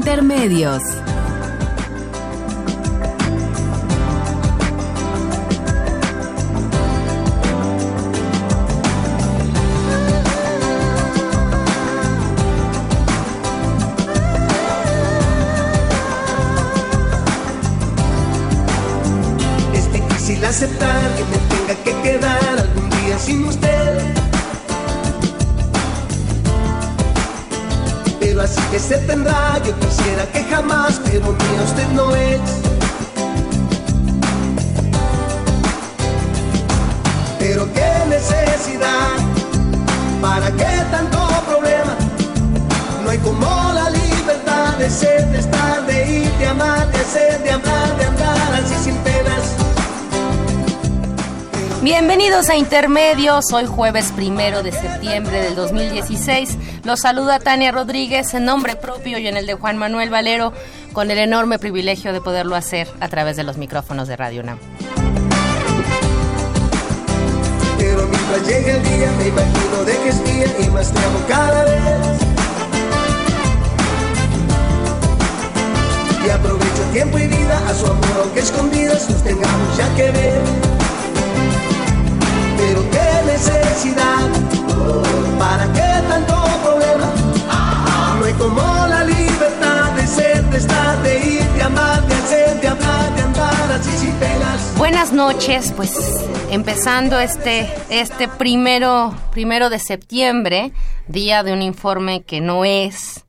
Intermedios. Es difícil aceptar que me tenga que quedar algún día sin usted. Pero así que se tendrá, quisiera que jamás, pero mía usted no es. Pero qué necesidad, para qué tanto problema. No hay como la libertad de ser, de estar, de ir, de amar, de hacer, de hablar, de andar así sin penas. Bienvenidos a Intermedios, hoy jueves primero de septiembre del 2016. Los saluda Tania Rodríguez en nombre propio y en el de Juan Manuel Valero, con el enorme privilegio de poderlo hacer a través de los micrófonos de Radio UNAM. Pero mientras llega el día me imagino de que es mía y más te amo cada vez. Y aprovecho tiempo y vida a su amor aunque escondidas nos tengamos ya que ver. Pero qué necesidad, para qué Buenas noches, pues empezando este, este primero, primero de septiembre, día de un informe que no es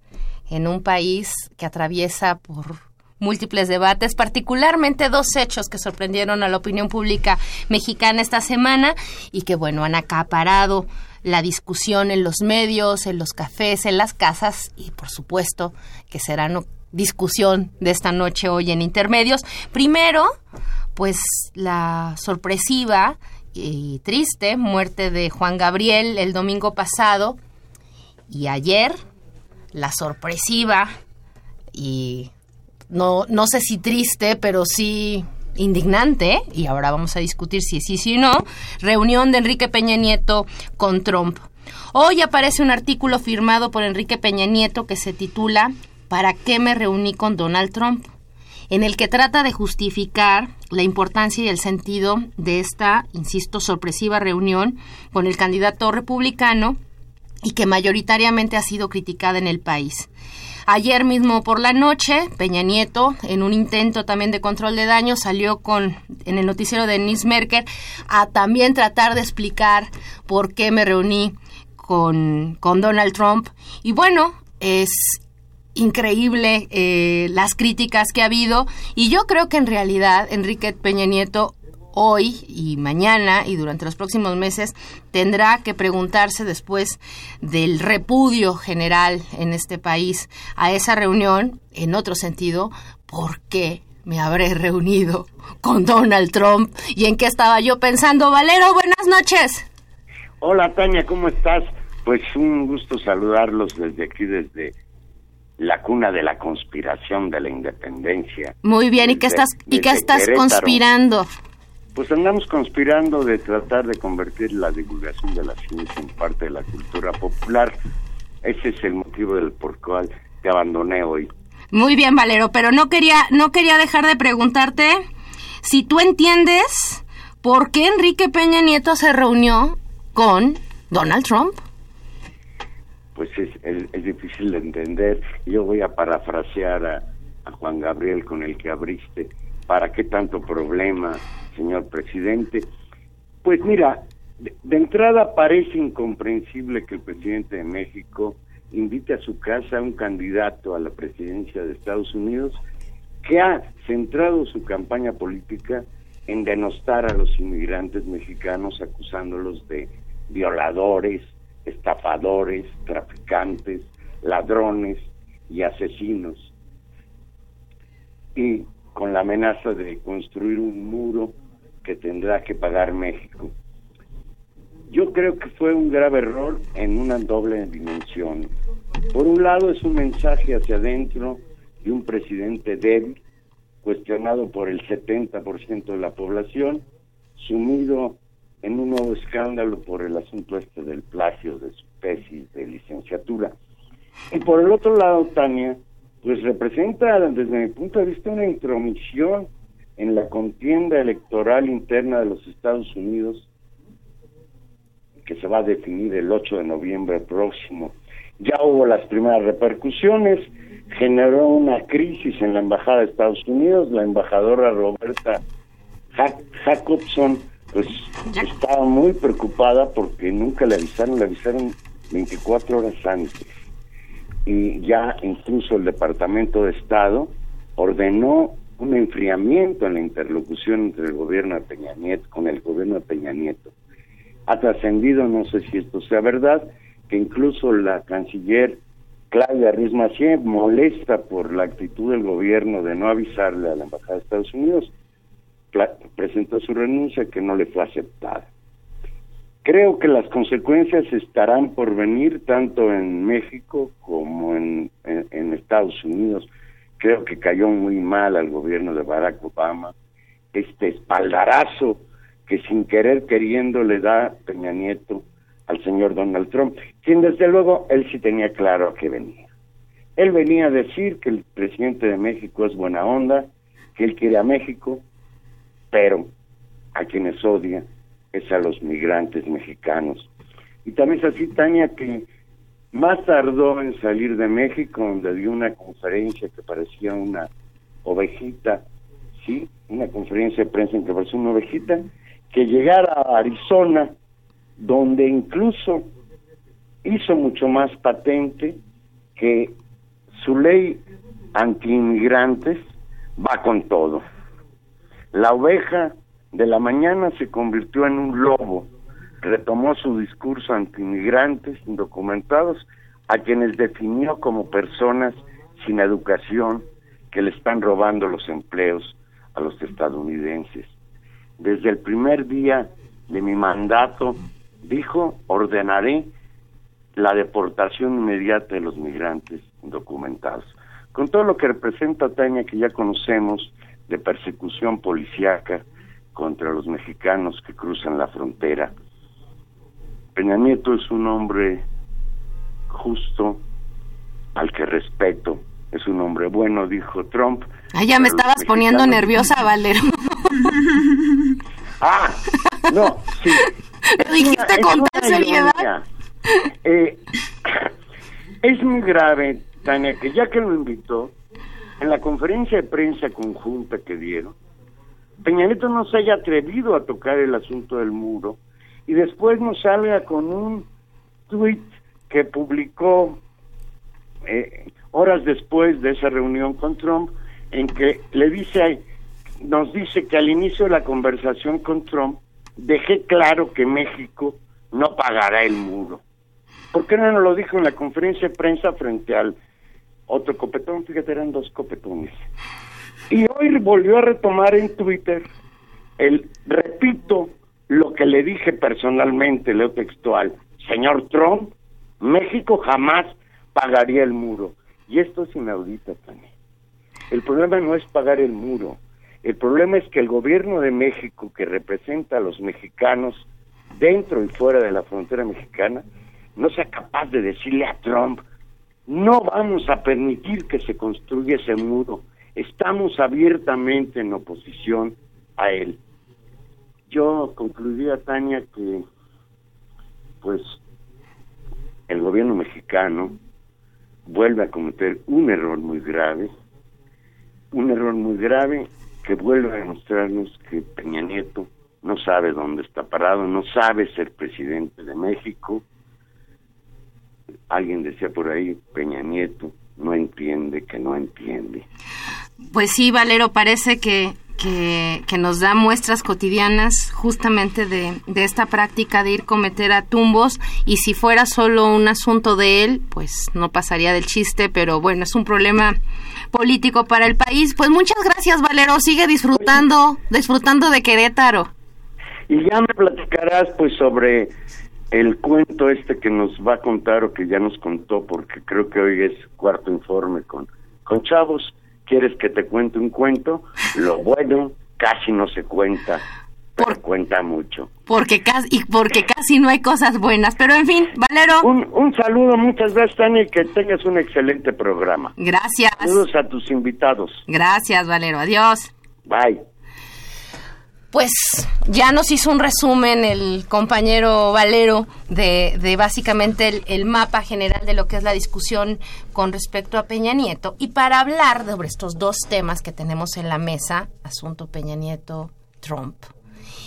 en un país que atraviesa por múltiples debates, particularmente dos hechos que sorprendieron a la opinión pública mexicana esta semana y que, bueno, han acaparado la discusión en los medios, en los cafés, en las casas y, por supuesto, que será discusión de esta noche hoy en Intermedios. Primero, pues la sorpresiva y triste muerte de Juan Gabriel el domingo pasado y ayer la sorpresiva y no, no sé si triste, pero sí indignante, y ahora vamos a discutir si sí, o no, reunión de Enrique Peña Nieto con Trump. Hoy aparece un artículo firmado por Enrique Peña Nieto que se titula ¿Para qué me reuní con Donald Trump? En el que trata de justificar la importancia y el sentido de esta, insisto, sorpresiva reunión con el candidato republicano y que mayoritariamente ha sido criticada en el país. Ayer mismo por la noche, Peña Nieto, en un intento también de control de daños, salió con en el noticiero de Nis Merker a también tratar de explicar por qué me reuní con, con Donald Trump. Y bueno, es increíble eh, las críticas que ha habido y yo creo que en realidad Enrique Peña Nieto hoy y mañana y durante los próximos meses tendrá que preguntarse después del repudio general en este país a esa reunión, en otro sentido, ¿por qué me habré reunido con Donald Trump? ¿Y en qué estaba yo pensando? Valero, buenas noches. Hola Tania, ¿cómo estás? Pues un gusto saludarlos desde aquí, desde la cuna de la conspiración de la independencia. Muy bien, ¿y qué estás, y qué estás Querétaro. conspirando? Pues andamos conspirando de tratar de convertir la divulgación de la ciencia en parte de la cultura popular. Ese es el motivo del por cual te abandoné hoy. Muy bien, Valero, pero no quería, no quería dejar de preguntarte si tú entiendes por qué Enrique Peña Nieto se reunió con Donald Trump. Pues es, es- es difícil de entender. Yo voy a parafrasear a, Juan Gabriel con el que abriste. ¿Para qué tanto problema, señor presidente? Pues mira, de, de entrada parece incomprensible que el presidente de México invite a su casa a un candidato a la presidencia de Estados Unidos que ha centrado su campaña política en denostar a los inmigrantes mexicanos acusándolos de violadores, estafadores, traficantes, ladrones y asesinos. Y con la amenaza de construir un muro que tendrá que pagar México. Yo creo que fue un grave error en una doble dimensión. Por un lado es un mensaje hacia adentro de un presidente débil, cuestionado por el 70% de la población, sumido en un nuevo escándalo por el asunto este del plagio de su tesis de licenciatura. Y por el otro lado, Tania, pues representa desde mi punto de vista una intromisión en la contienda electoral interna de los Estados Unidos que se va a definir el 8 de noviembre próximo. Ya hubo las primeras repercusiones, generó una crisis en la Embajada de Estados Unidos, la embajadora Roberta Jacobson pues estaba muy preocupada porque nunca le avisaron, le avisaron 24 horas antes. Y ya incluso el Departamento de Estado ordenó un enfriamiento en la interlocución entre el gobierno de Peña Nieto con el gobierno de Peña Nieto. Ha trascendido, no sé si esto sea verdad, que incluso la canciller Claudia Rismacier molesta por la actitud del gobierno de no avisarle a la Embajada de Estados Unidos presentó su renuncia que no le fue aceptada. Creo que las consecuencias estarán por venir tanto en México como en, Estados Unidos. Creo que cayó muy mal al gobierno de Barack Obama este espaldarazo que sin querer queriendo le da Peña Nieto al señor Donald Trump, quien desde luego él sí tenía claro a qué venía. Él venía a decir que el presidente de México es buena onda, que él quiere a México, pero a quienes odia es a los migrantes mexicanos. Y también es así, Tania, que más tardó en salir de México, donde dio una conferencia que parecía una ovejita, ¿sí? Una conferencia de prensa en que parecía una ovejita, que llegara a Arizona, donde incluso hizo mucho más patente que su ley anti-inmigrantes va con todo. La oveja de la mañana se convirtió en un lobo, retomó su discurso anti-inmigrantes indocumentados, a quienes definió como personas sin educación que le están robando los empleos a los estadounidenses. Desde el primer día de mi mandato, dijo, ordenaré la deportación inmediata de los migrantes indocumentados. Con todo lo que representa Tania, que ya conocemos, de persecución policíaca contra los mexicanos que cruzan la frontera. Peña Nieto es un hombre justo, al que respeto, es un hombre bueno, dijo Trump. Ah, ya me estabas poniendo nerviosa, Valero. ah, no, sí. Lo dijiste con seriedad. Eh, es muy grave, Tania, que ya que lo invitó, en la conferencia de prensa conjunta que dieron, Peña Nieto no se haya atrevido a tocar el asunto del muro y después nos salga con un tweet que publicó eh, horas después de esa reunión con Trump en que le dice nos dice que al inicio de la conversación con Trump dejé claro que México no pagará el muro. ¿Por qué no nos lo dijo en la conferencia de prensa frente al otro copetón, fíjate, eran dos copetones. Y hoy volvió a retomar en Twitter el, repito, lo que le dije personalmente, leo textual, señor Trump, México jamás pagaría el muro. Y esto es inaudito también. El problema no es pagar el muro, el problema es que el gobierno de México, que representa a los mexicanos dentro y fuera de la frontera mexicana, no sea capaz de decirle a Trump, no vamos a permitir que se construya ese muro. Estamos abiertamente en oposición a él. Yo concluiría, Tania, que pues el gobierno mexicano vuelve a cometer un error muy grave, un error muy grave que vuelve a demostrarnos que Peña Nieto no sabe dónde está parado, no sabe ser presidente de México, alguien decía por ahí, Peña Nieto no entiende que no entiende. Pues sí, Valero, parece que, que, que nos da muestras cotidianas justamente de, de, esta práctica de ir cometer a tumbos y si fuera solo un asunto de él, pues no pasaría del chiste, pero bueno, es un problema político para el país. Pues muchas gracias, Valero, sigue disfrutando, disfrutando de Querétaro. Y ya me platicarás pues sobre el cuento este que nos va a contar o que ya nos contó, porque creo que hoy es cuarto informe con, con chavos. ¿Quieres que te cuente un cuento? Lo bueno casi no se cuenta, pero Por, cuenta mucho. Porque casi, y porque casi no hay cosas buenas. Pero en fin, Valero. Un, un saludo, muchas gracias, Tania, y que tengas un excelente programa. Gracias. Saludos a tus invitados. Gracias, Valero. Adiós. Bye. Pues ya nos hizo un resumen el compañero Valero de, de básicamente el, el, mapa general de lo que es la discusión con respecto a Peña Nieto. Y para hablar sobre estos dos temas que tenemos en la mesa, asunto Peña Nieto-Trump,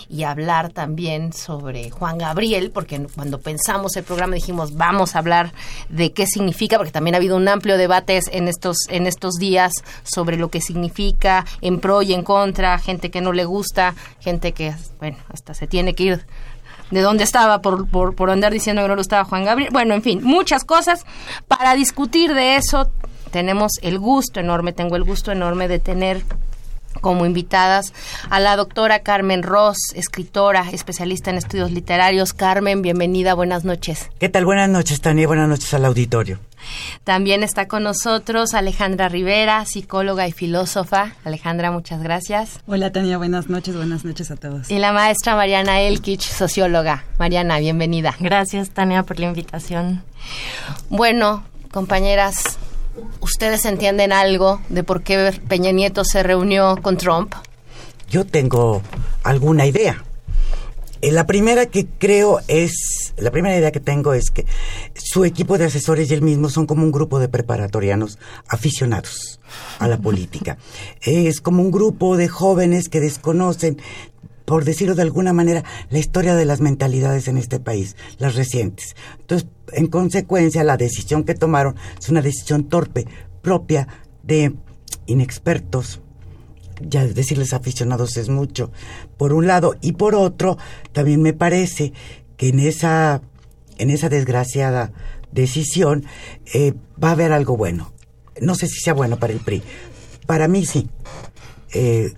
y hablar también sobre Juan Gabriel, porque cuando pensamos el programa dijimos vamos a hablar de qué significa, porque también ha habido un amplio debate en estos, en estos días sobre lo que significa en pro y en contra, gente que no le gusta, gente que, bueno, hasta se tiene que ir de dónde estaba por, por, por andar diciendo que no lo estaba Juan Gabriel. Bueno, en fin, muchas cosas. Para discutir de eso tenemos el gusto enorme, tengo el gusto enorme de tener como invitadas a la doctora Carmen Ross, escritora, especialista en estudios literarios. Carmen, bienvenida, buenas noches. ¿Qué tal? Buenas noches, Tania, buenas noches al auditorio. También está con nosotros Alejandra Rivera, psicóloga y filósofa. Alejandra, muchas gracias. Hola, Tania, buenas noches, buenas noches a todos. Y la maestra Mariana Elkich, socióloga. Mariana, bienvenida. Gracias, Tania, por la invitación. Bueno, compañeras, ¿Ustedes entienden algo de por qué Peña Nieto se reunió con Trump? Yo tengo alguna idea. Eh, la primera que creo es, la primera idea que tengo es que su equipo de asesores y él mismo son como un grupo de preparatorianos aficionados a la política. Es como un grupo de jóvenes que desconocen por decirlo de alguna manera, la historia de las mentalidades en este país, las recientes. Entonces, en consecuencia, la decisión que tomaron es una decisión torpe, propia de inexpertos. Ya decirles aficionados es mucho, por un lado. Y por otro, también me parece que en esa, en esa desgraciada decisión eh, va a haber algo bueno. No sé si sea bueno para el PRI. Para mí sí. Eh,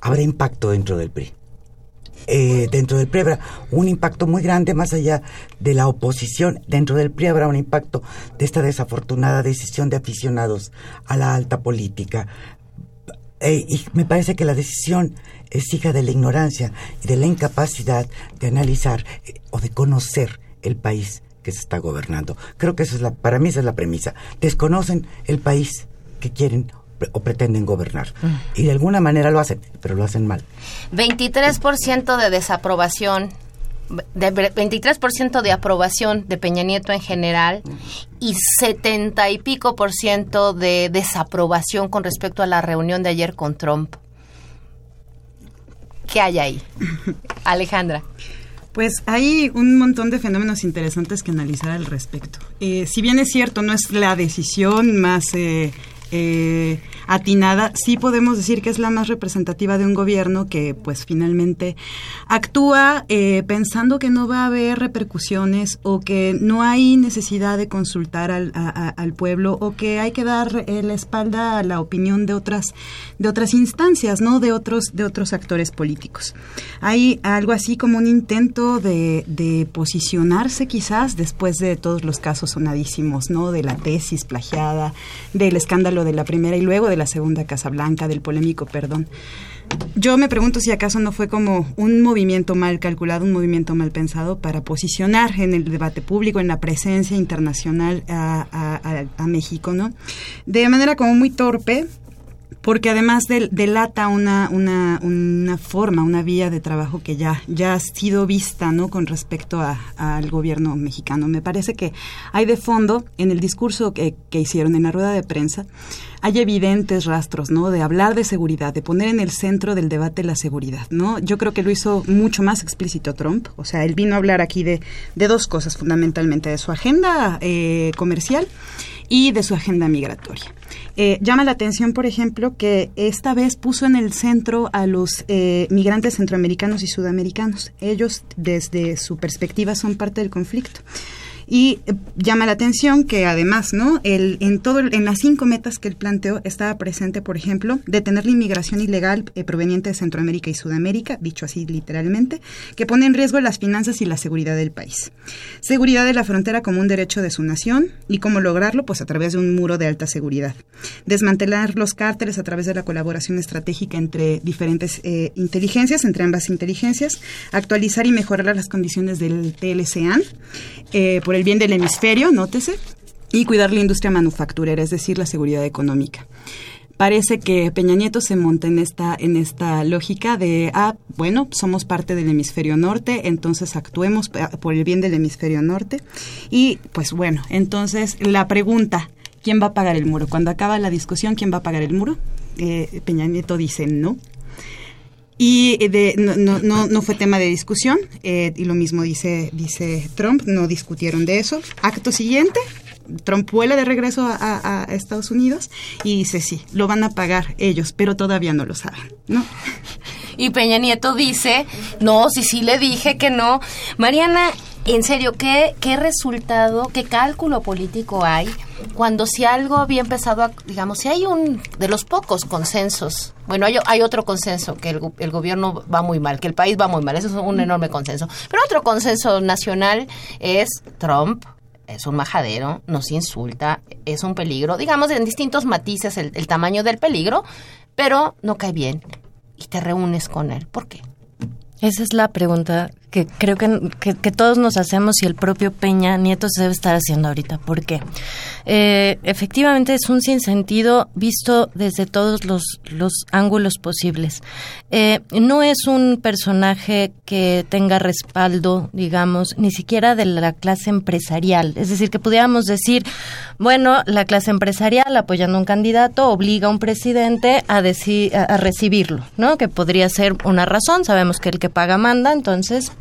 habrá impacto dentro del PRI eh, dentro del PRI habrá un impacto muy grande más allá de la oposición. Dentro del PRI habrá un impacto de esta desafortunada decisión de aficionados a la alta política. Eh, y me parece que la decisión es hija de la ignorancia y de la incapacidad de analizar eh, o de conocer el país que se está gobernando. Creo que eso es la, para mí esa es la premisa. Desconocen el país que quieren o pretenden gobernar. Y de alguna manera lo hacen, pero lo hacen mal. 23% de desaprobación, de 23% de aprobación de Peña Nieto en general y 70 y pico por ciento de desaprobación con respecto a la reunión de ayer con Trump. ¿Qué hay ahí? Alejandra. Pues hay un montón de fenómenos interesantes que analizar al respecto. Eh, si bien es cierto, no es la decisión más eh, eh, atinada, sí podemos decir que es la más representativa de un gobierno que pues finalmente actúa eh, pensando que no va a haber repercusiones o que no hay necesidad de consultar al, a, al pueblo o que hay que dar eh, la espalda a la opinión de otras de otras instancias, no de otros de otros actores políticos. Hay algo así como un intento de, de posicionarse quizás después de todos los casos sonadísimos, no de la tesis plagiada, del escándalo de la primera y luego de la segunda Casa Blanca, del polémico perdón. Yo me pregunto si acaso no fue como un movimiento mal calculado, un movimiento mal pensado para posicionar en el debate público, en la presencia internacional a, México, ¿no? De manera como muy torpe, porque además del, delata una, una, una, forma, una vía de trabajo que ya, ya ha sido vista ¿no? con respecto al gobierno mexicano. Me parece que hay de fondo, en el discurso que, que, hicieron en la rueda de prensa, hay evidentes rastros ¿no? de hablar de seguridad, de poner en el centro del debate la seguridad. ¿no? Yo creo que lo hizo mucho más explícito Trump. O sea, él vino a hablar aquí de, de dos cosas fundamentalmente, de su agenda eh, comercial y de su agenda migratoria. Eh, llama la atención, por ejemplo, que esta vez puso en el centro a los eh, migrantes centroamericanos y sudamericanos. Ellos, desde su perspectiva, son parte del conflicto. Y eh, llama la atención que además, ¿no? El, en todo, en las cinco metas que él planteó estaba presente, por ejemplo, detener la inmigración ilegal eh, proveniente de Centroamérica y Sudamérica, dicho así literalmente, que pone en riesgo las finanzas y la seguridad del país. Seguridad de la frontera como un derecho de su nación y cómo lograrlo, pues a través de un muro de alta seguridad. Desmantelar los cárteles a través de la colaboración estratégica entre diferentes eh, inteligencias, entre ambas inteligencias, actualizar y mejorar las condiciones del TLCAN, por el bien del hemisferio, nótese, y cuidar la industria manufacturera, es decir, la seguridad económica. Parece que Peña Nieto se monta en esta, en esta lógica de, ah, bueno, somos parte del hemisferio norte, entonces actuemos por el bien del hemisferio norte. Y pues bueno, entonces la pregunta, ¿quién va a pagar el muro? Cuando acaba la discusión, ¿quién va a pagar el muro? Eh, Peña Nieto dice no, y de, no, no, no, fue tema de discusión, eh, y lo mismo dice, dice Trump, no discutieron de eso. Acto siguiente, Trump vuela de regreso a, Estados Unidos y dice, sí, lo van a pagar ellos, pero todavía no lo saben, ¿no? Y Peña Nieto dice, no, si sí le dije que no. Mariana, en serio, ¿qué, ¿qué resultado, qué cálculo político hay cuando si algo había empezado a, digamos, si hay un de los pocos consensos, bueno, hay, hay otro consenso, que el, el, gobierno va muy mal, que el país va muy mal, eso es un enorme consenso, pero otro consenso nacional es Trump, es un majadero, nos insulta, es un peligro, digamos en distintos matices el, el tamaño del peligro, pero no cae bien y te reúnes con él. ¿Por qué? Esa es la pregunta que creo que, que, todos nos hacemos y el propio Peña Nieto se debe estar haciendo ahorita. ¿Por qué? Eh, efectivamente es un sinsentido visto desde todos los, los ángulos posibles. Eh, no es un personaje que tenga respaldo, digamos, ni siquiera de la clase empresarial. Es decir, que pudiéramos decir, bueno, la clase empresarial apoyando a un candidato obliga a un presidente a, decir, a, a recibirlo, ¿no? Que podría ser una razón. Sabemos que el que paga manda, entonces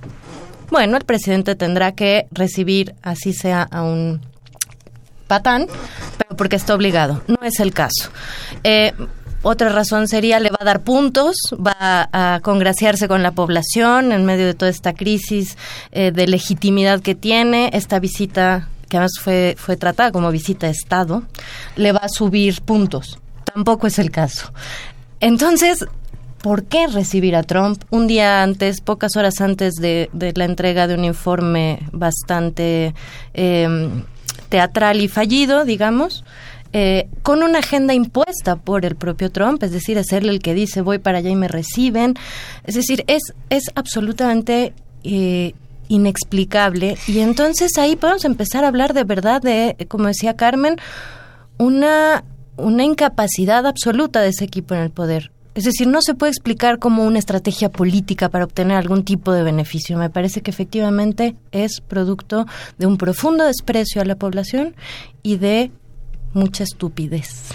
bueno, el presidente tendrá que recibir, así sea a un patán, pero porque está obligado. No es el caso. Eh, otra razón sería le va a dar puntos, va a, congraciarse con la población en medio de toda esta crisis eh, de legitimidad que tiene. Esta visita, que además fue, fue tratada como visita de Estado, le va a subir puntos. Tampoco es el caso. Entonces, ¿por qué recibir a Trump un día antes, pocas horas antes de, la entrega de un informe bastante em, teatral y fallido, digamos? Eh, con una agenda impuesta por el propio Trump, es decir, hacerle el que dice voy para allá y me reciben. Es decir, es, es absolutamente eh, inexplicable. Y entonces ahí podemos empezar a hablar de verdad de, como decía Carmen, una, una incapacidad absoluta de ese equipo en el poder. Es decir, no se puede explicar como una estrategia política para obtener algún tipo de beneficio. Me parece que efectivamente es producto de un profundo desprecio a la población y de mucha estupidez.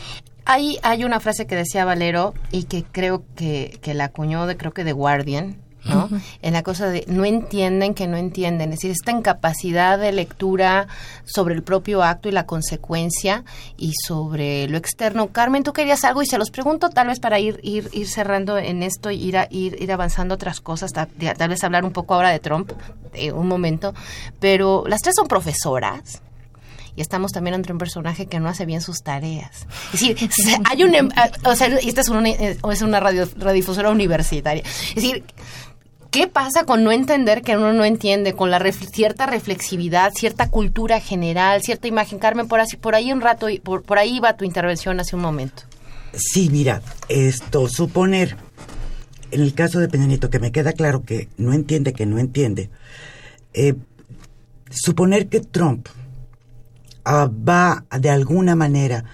Hay, hay una frase que decía Valero y que creo que, que la acuñó de, creo que de Guardian, ¿no? En la cosa de no entienden que no entienden, es decir, esta incapacidad de lectura sobre el propio acto y la consecuencia y sobre lo externo. Carmen, tú querías algo y se los pregunto tal vez para ir ir, ir cerrando en esto y ir, ir, ir avanzando otras cosas, tal, vez hablar un poco ahora de Trump, de un momento, pero las tres son profesoras y estamos también entre un personaje que no hace bien sus tareas. Es decir, hay un, em, o sea, y esta es una, eh, es una radio, radiodifusora universitaria. Es decir, ¿Qué pasa con no entender que uno no entiende, con la cierta reflexividad, cierta cultura general, cierta imagen? Carmen, por, así, por ahí un rato, por, por ahí va tu intervención hace un momento. Sí, mira, esto, suponer, en el caso de Peña Nieto, que me queda claro que no entiende, que no entiende, eh, suponer que Trump ah, va de alguna manera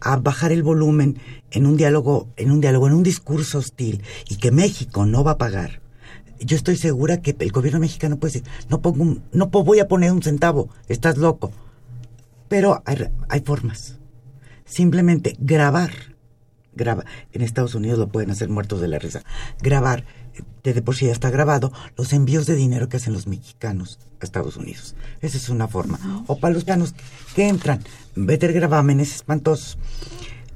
a bajar el volumen en un diálogo, en un diálogo, en un discurso hostil, y que México no va a pagar yo estoy segura que el gobierno mexicano puede decir, no pongo no voy a poner un centavo, estás loco. Pero hay, formas. Simplemente grabar, graba, en Estados Unidos lo pueden hacer muertos de la risa, grabar de por sí ya está grabado, los envíos de dinero que hacen los mexicanos a Estados Unidos. Esa es una forma. O para los mexicanos que entran, meter gravámenes espantosos.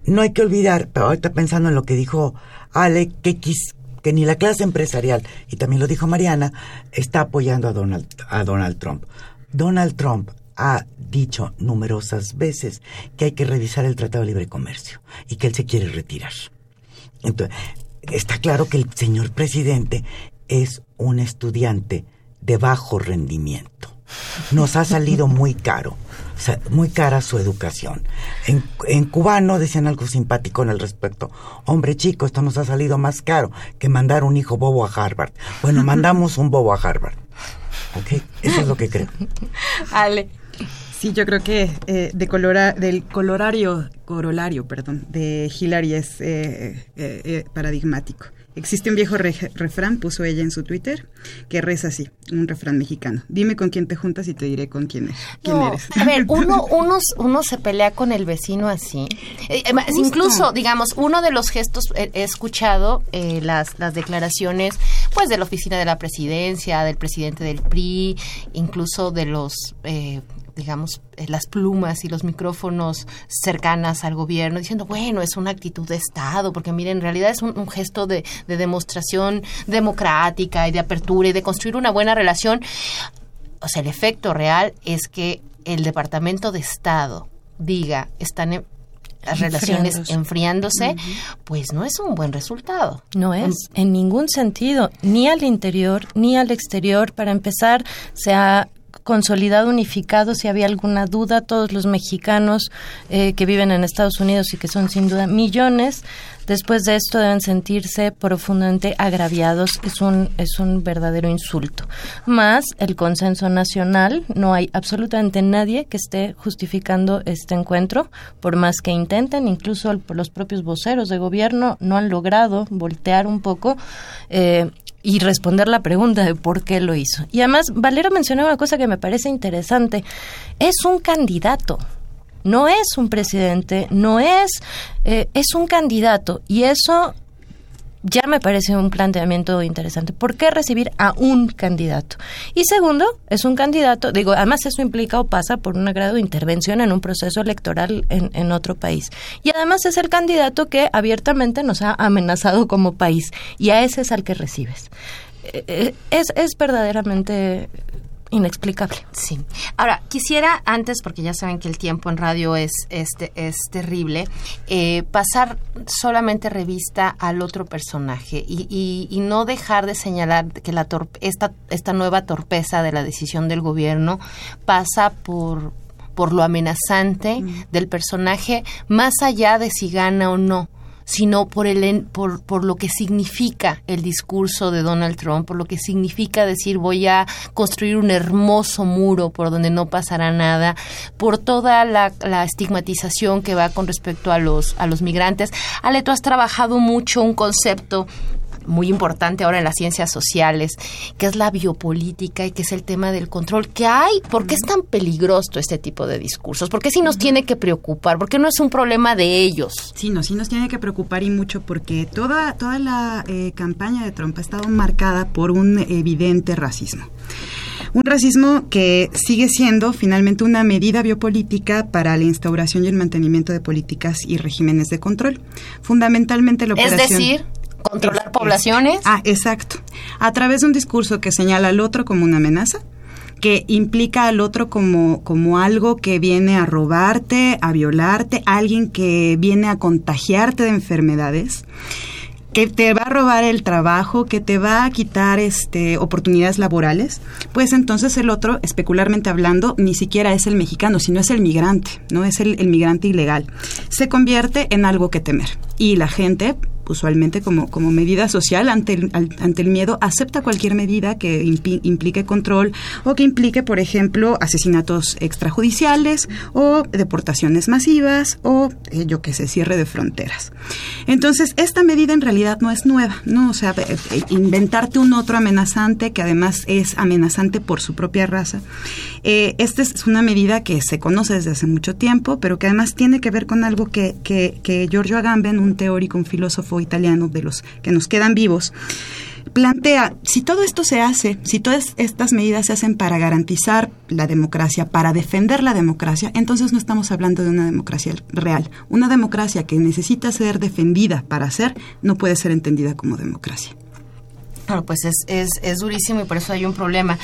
No hay que olvidar, pero ahorita pensando en lo que dijo Ale, que, que ni la clase empresarial, y también lo dijo Mariana, está apoyando a Donald, a Donald Trump. Donald Trump ha dicho numerosas veces que hay que revisar el Tratado de Libre Comercio y que él se quiere retirar. Entonces, está claro que el señor presidente es un estudiante de bajo rendimiento. Nos ha salido muy caro, o sea, muy cara su educación. En, en cubano decían algo simpático en el respecto. Hombre chico, esto nos ha salido más caro que mandar un hijo bobo a Harvard. Bueno, mandamos un bobo a Harvard. ¿Ok? Eso es lo que creo. Ale. Sí, yo creo que eh, de colora, del colorario, corolario, perdón, de Hillary es eh, eh, paradigmático. Existe un viejo refrán, puso ella en su Twitter, que reza así, un refrán mexicano. Dime con quién te juntas y te diré con quién, eres. quién eres. A ver, uno, uno, uno se pelea con el vecino así. incluso, digamos, uno de los gestos, he, escuchado las, las declaraciones pues de la oficina de la presidencia, del presidente del PRI, incluso de los digamos, eh, las plumas y los micrófonos cercanas al gobierno, diciendo, bueno, es una actitud de Estado, porque miren, en realidad es un, gesto de, demostración democrática y de apertura y de construir una buena relación. O sea, el efecto real es que el Departamento de Estado diga, están las relaciones enfriándose, pues no es un buen resultado. No es, en ningún sentido, ni al interior ni al exterior. Para empezar, se ha consolidado, unificado, si había alguna duda, todos los mexicanos eh, que viven en Estados Unidos y que son sin duda millones, después de esto deben sentirse profundamente agraviados. Es un, es un verdadero insulto. Más el consenso nacional, no hay absolutamente nadie que esté justificando este encuentro, por más que intenten, incluso los propios voceros de gobierno no han logrado voltear un poco eh, y responder la pregunta de por qué lo hizo. Y además, Valero mencionó una cosa que me parece interesante. Es un candidato, no es un presidente, no es, eh, es un candidato. Y eso ya me parece un planteamiento interesante. ¿Por qué recibir a un candidato? Y segundo, es un candidato, digo, además eso implica o pasa por un grado de intervención en un proceso electoral en, en otro país. Y además es el candidato que abiertamente nos ha amenazado como país y a ese es al que recibes. Eh, eh, es, es verdaderamente inexplicable. Sí. Ahora, quisiera antes, porque ya saben que el tiempo en radio es, este es terrible, eh, pasar solamente revista al otro personaje y, y, no dejar de señalar que la esta, esta nueva torpeza de la decisión del gobierno pasa por por lo amenazante mm. del personaje, más allá de si gana o no sino por, el, por, por lo que significa el discurso de Donald Trump, por lo que significa decir voy a construir un hermoso muro por donde no pasará nada, por toda la, la estigmatización que va con respecto a los, a los migrantes. Ale, tú has trabajado mucho un concepto muy importante ahora en las ciencias sociales, que es la biopolítica y que es el tema del control que hay. ¿Por qué es tan peligroso este tipo de discursos? ¿Por qué sí nos tiene que preocupar? ¿Por qué no es un problema de ellos? Sí, no, sí nos tiene que preocupar y mucho porque toda, toda la eh, campaña de Trump ha estado marcada por un evidente racismo. Un racismo que sigue siendo finalmente una medida biopolítica para la instauración y el mantenimiento de políticas y regímenes de control. Fundamentalmente la operación... Es decir, controlar poblaciones. ah, exacto. A través de un discurso que señala al otro como una amenaza, que implica al otro como, como algo que viene a robarte, a violarte, alguien que viene a contagiarte de enfermedades que te va a robar el trabajo, que te va a quitar este oportunidades laborales, pues entonces el otro, especularmente hablando, ni siquiera es el mexicano, sino es el migrante, no es el, el migrante ilegal. Se convierte en algo que temer. Y la gente, usualmente como, como medida social ante el, ante el miedo, acepta cualquier medida que implique control o que implique, por ejemplo, asesinatos extrajudiciales o deportaciones masivas o, eh, yo qué sé, cierre de fronteras. Entonces, esta medida en realidad no es nueva, ¿no? O sea, eh, eh, inventarte un otro amenazante que además es amenazante por su propia raza. esta es una medida que se conoce desde hace mucho tiempo, pero que además tiene que ver con algo que, que, que Giorgio Agamben, un teórico, un filósofo italiano de los que nos quedan vivos, plantea, si todo esto se hace, si todas estas medidas se hacen para garantizar la democracia, para defender la democracia, entonces no estamos hablando de una democracia real. Una democracia que necesita ser defendida para ser, no puede ser entendida como democracia. Bueno, pues es, es, es, durísimo y por eso hay un problema.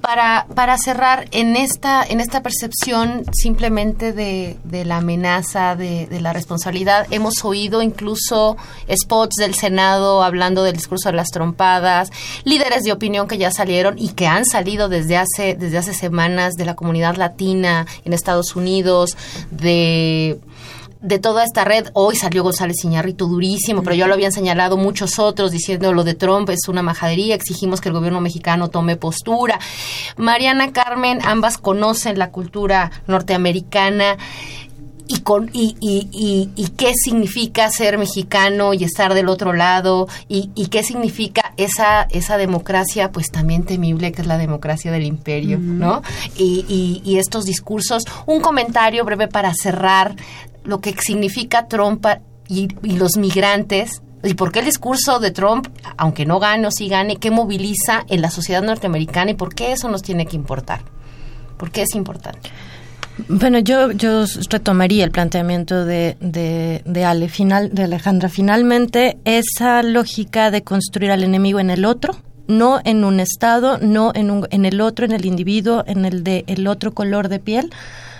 Para, para cerrar, en esta, en esta percepción simplemente de, de la amenaza, de, la responsabilidad, hemos oído incluso spots del Senado hablando del discurso de las trompadas, líderes de opinión que ya salieron y que han salido desde hace, desde hace semanas de la comunidad latina en Estados Unidos, de de toda esta red, hoy salió González Iñárritu durísimo, pero ya lo habían señalado muchos otros diciendo lo de Trump es una majadería, exigimos que el gobierno mexicano tome postura. Mariana Carmen, ambas conocen la cultura norteamericana y, con, y, y, y, qué significa ser mexicano y estar del otro lado y, qué significa esa, esa democracia pues también temible que es la democracia del imperio, ¿no? Y, estos discursos. Un comentario breve para cerrar lo que significa Trump y, los migrantes y por qué el discurso de Trump, aunque no gane o sí gane, qué moviliza en la sociedad norteamericana y por qué eso nos tiene que importar. ¿Por qué es importante? Bueno, yo, yo retomaría el planteamiento de, de, de, Ale, final, de Alejandra. Finalmente, esa lógica de construir al enemigo en el otro, no en un estado, no en, un, en el otro, en el individuo, en el de el otro color de piel,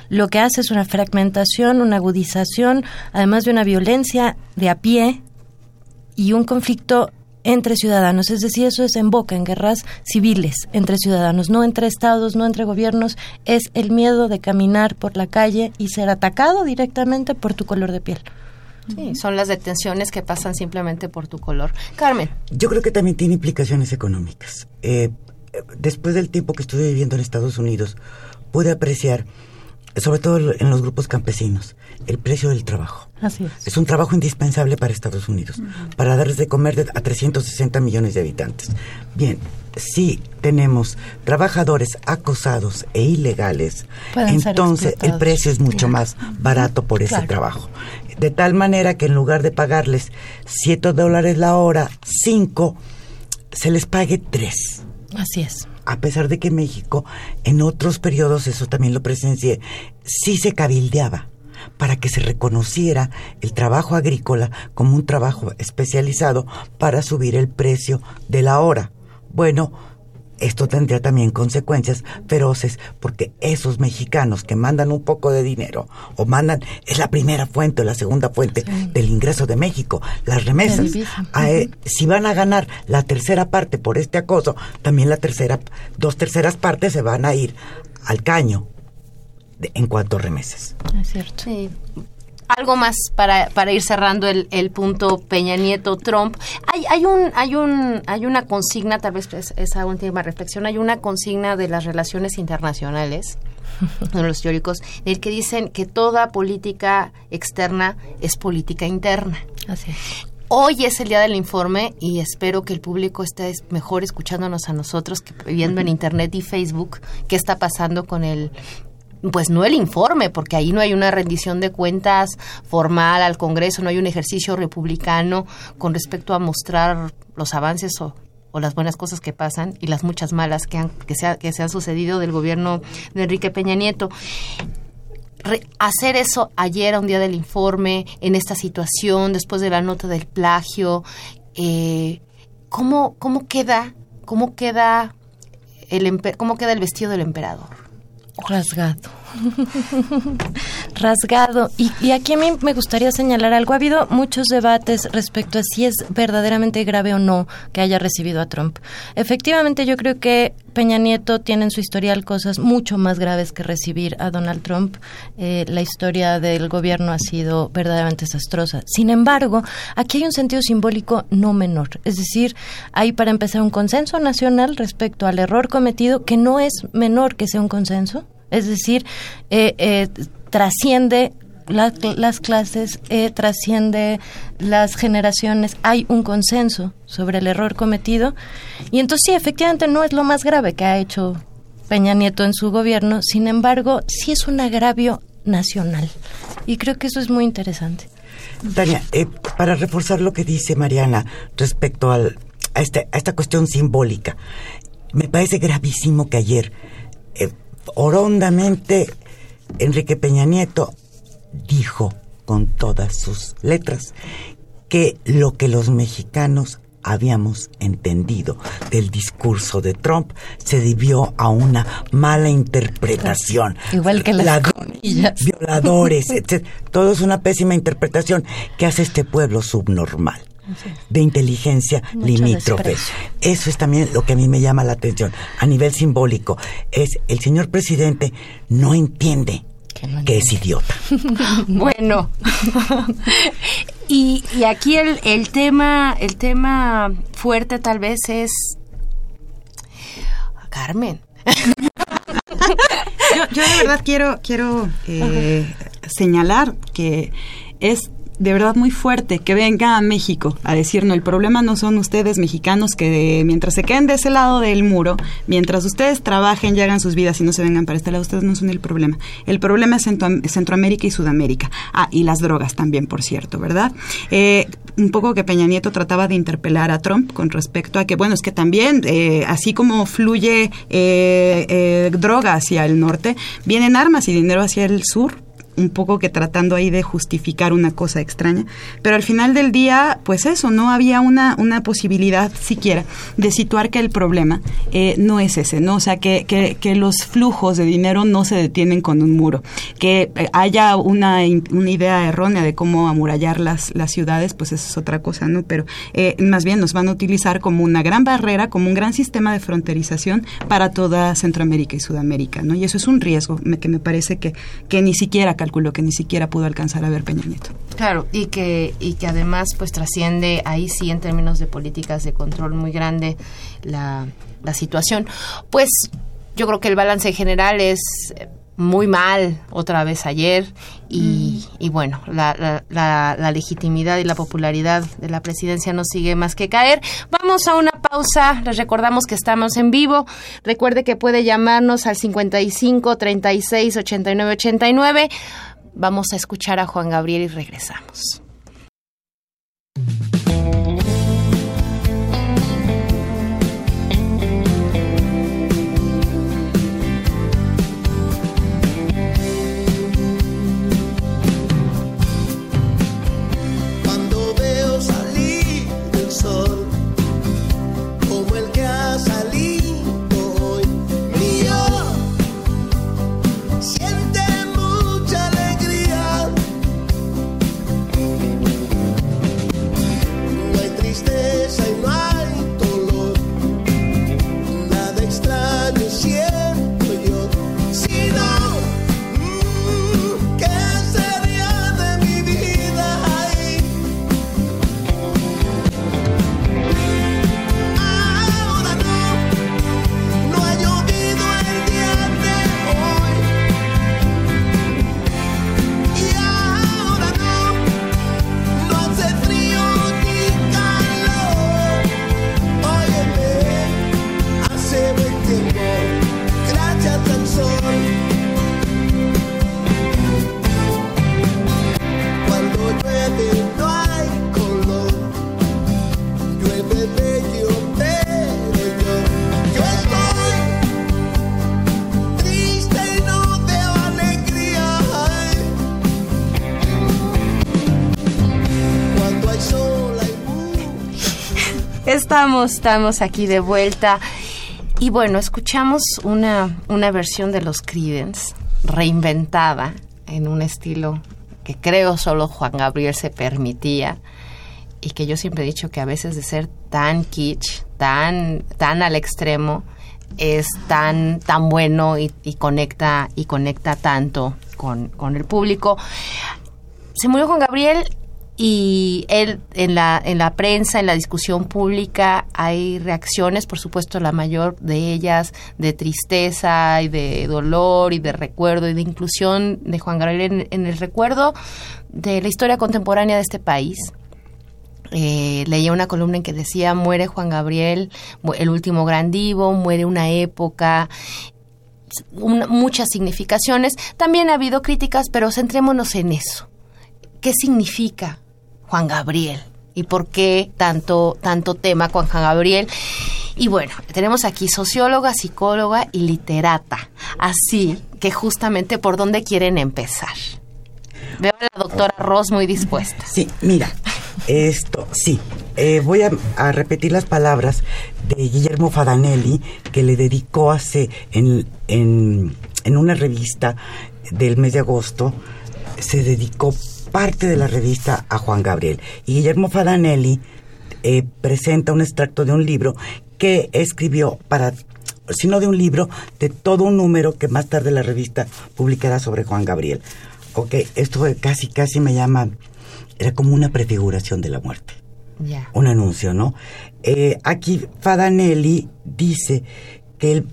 lo que hace es una fragmentación, una agudización, además de una violencia de a pie y un conflicto entre ciudadanos, es decir, eso desemboca en guerras civiles entre ciudadanos, no entre estados, no entre gobiernos, es el miedo de caminar por la calle y ser atacado directamente por tu color de piel. Sí, son las detenciones que pasan simplemente por tu color. Carmen. Yo creo que también tiene implicaciones económicas. Eh, después del tiempo que estuve viviendo en Estados Unidos, pude apreciar sobre todo en los grupos campesinos, el precio del trabajo. Así es. Es un trabajo indispensable para Estados Unidos, para darles de comer a 360 millones de habitantes. Bien, si tenemos trabajadores acosados e ilegales, entonces el precio es mucho más barato por ese trabajo. De tal manera que en lugar de pagarles 7 dólares la hora, 5, se les pague 3. Así es a pesar de que México, en otros periodos, eso también lo presencié, sí se cabildeaba para que se reconociera el trabajo agrícola como un trabajo especializado para subir el precio de la hora. Bueno, esto tendría también consecuencias feroces porque esos mexicanos que mandan un poco de dinero o mandan, es la primera fuente o la segunda fuente del ingreso de México, las remesas. Eh, si van a ganar la tercera parte por este acoso, también la tercera, dos terceras partes se van a ir al caño en cuanto a remesas. Es cierto. Sí algo más para, para ir cerrando el, el punto Peña Nieto Trump. Hay, hay un hay un hay una consigna, tal vez es, esa última reflexión, hay una consigna de las relaciones internacionales de los teóricos, en el que dicen que toda política externa es política interna. Así Hoy es el día del informe y espero que el público esté mejor escuchándonos a nosotros que viendo en internet y Facebook qué está pasando con el pues no el informe, porque ahí no hay una rendición de cuentas formal al Congreso, no hay un ejercicio republicano con respecto a mostrar los avances o, las buenas cosas que pasan y las muchas malas que, han, que, se, que se han sucedido del gobierno de Enrique Peña Nieto. hacer eso ayer a un día del informe, en esta situación, después de la nota del plagio, eh, ¿cómo, ¿cómo queda, cómo queda el, cómo queda el vestido del emperador? Rasgado. Rasgado. Y, y, aquí a mí me gustaría señalar algo. Ha habido muchos debates respecto a si es verdaderamente grave o no que haya recibido a Trump. Efectivamente, yo creo que Peña Nieto tiene en su historial cosas mucho más graves que recibir a Donald Trump. Eh, la historia del gobierno ha sido verdaderamente desastrosa. Sin embargo, aquí hay un sentido simbólico no menor. Es decir, hay para empezar un consenso nacional respecto al error cometido que no es menor que sea un consenso es decir, eh, eh, trasciende las clases, eh, trasciende las generaciones, hay un consenso sobre el error cometido. Y entonces sí, efectivamente no es lo más grave que ha hecho Peña Nieto en su gobierno, sin embargo, sí es un agravio nacional. Y creo que eso es muy interesante. Tania, para reforzar lo que dice Mariana respecto al a, este, a esta cuestión simbólica. Me parece gravísimo que ayer, eh, orondamente, Enrique Peña Nieto dijo con todas sus letras que lo que los mexicanos habíamos entendido del discurso de Trump se debió a una mala interpretación. Igual que las Ladrones, violadores, etc. Todo es una pésima interpretación que hace este pueblo subnormal de inteligencia Mucho limítrofe. desprecio. Eso es también lo que a mí me llama la atención a nivel simbólico. Es el señor presidente no entiende Que no que es idiota. Bueno, y, y aquí el, el tema, el tema fuerte tal vez es Carmen. Yo, yo de verdad quiero, quiero eh, señalar que es de verdad muy fuerte que venga a México a decir, no, el problema no son ustedes mexicanos que mientras se queden de ese lado del muro, mientras ustedes trabajen y hagan sus vidas y no se vengan para este lado, ustedes no son el problema. El problema es Centro- Centroamérica y Sudamérica. Ah, y las drogas también, por cierto, ¿verdad? Eh, un poco que Peña Nieto trataba de interpelar a Trump con respecto a que, bueno, es que también, eh, así como fluye eh, eh, droga hacia el norte, vienen armas y dinero hacia el sur un poco que tratando ahí de justificar una cosa extraña, pero al final del día, pues eso, no había una, una posibilidad siquiera de situar que el problema eh, no es ese, ¿no? O sea, que, que, los flujos de dinero no se detienen con un muro, que eh, haya una, una idea errónea de cómo amurallar las, las ciudades, pues eso es otra cosa, ¿no? Pero eh, más bien nos van a utilizar como una gran barrera, como un gran sistema de fronterización para toda Centroamérica y Sudamérica, ¿no? Y eso es un riesgo que me parece que, que ni siquiera calculó, que ni siquiera pudo alcanzar a ver Peña Nieto. Claro, y que, y que además pues trasciende ahí sí en términos de políticas de control muy grande la, la situación. Pues yo creo que el balance general es eh, muy mal otra vez ayer y, y bueno, la, la, la, la legitimidad y la popularidad de la presidencia no sigue más que caer. Vamos a una pausa, les recordamos que estamos en vivo. Recuerde que puede llamarnos al 55 36 89 89. Vamos a escuchar a Juan Gabriel y regresamos. Estamos, estamos aquí de vuelta. Y bueno, escuchamos una, una versión de los Creedence reinventada en un estilo que creo solo Juan Gabriel se permitía y que yo siempre he dicho que a veces de ser tan kitsch, tan, tan al extremo, es tan, tan bueno y, y conecta, y conecta tanto con, con el público. Se murió Juan Gabriel y él en la, en la prensa, en la discusión pública, hay reacciones, por supuesto, la mayor de ellas de tristeza y de dolor y de recuerdo y de inclusión de Juan Gabriel en, el recuerdo de la historia contemporánea de este país. Eh, leía una columna en que decía muere Juan Gabriel, el último gran divo, muere una época, muchas significaciones. También ha habido críticas, pero centrémonos en eso. ¿Qué significa Juan Gabriel y por qué tanto, tanto tema con Juan Gabriel. Y bueno, tenemos aquí socióloga, psicóloga y literata. Así que justamente por dónde quieren empezar. Veo a la doctora Ross muy dispuesta. Sí, mira, esto, sí. Eh, voy a, a repetir las palabras de Guillermo Fadanelli, que le dedicó hace en, en, en una revista del mes de agosto, se dedicó parte de la revista a Juan Gabriel. Y Guillermo Fadanelli eh, presenta un extracto de un libro que escribió para, si no de un libro, de todo un número que más tarde la revista publicará sobre Juan Gabriel. Ok, esto casi, casi me llama, era como una prefiguración de la muerte. Un anuncio, ¿no? Eh, aquí Fadanelli dice que, el,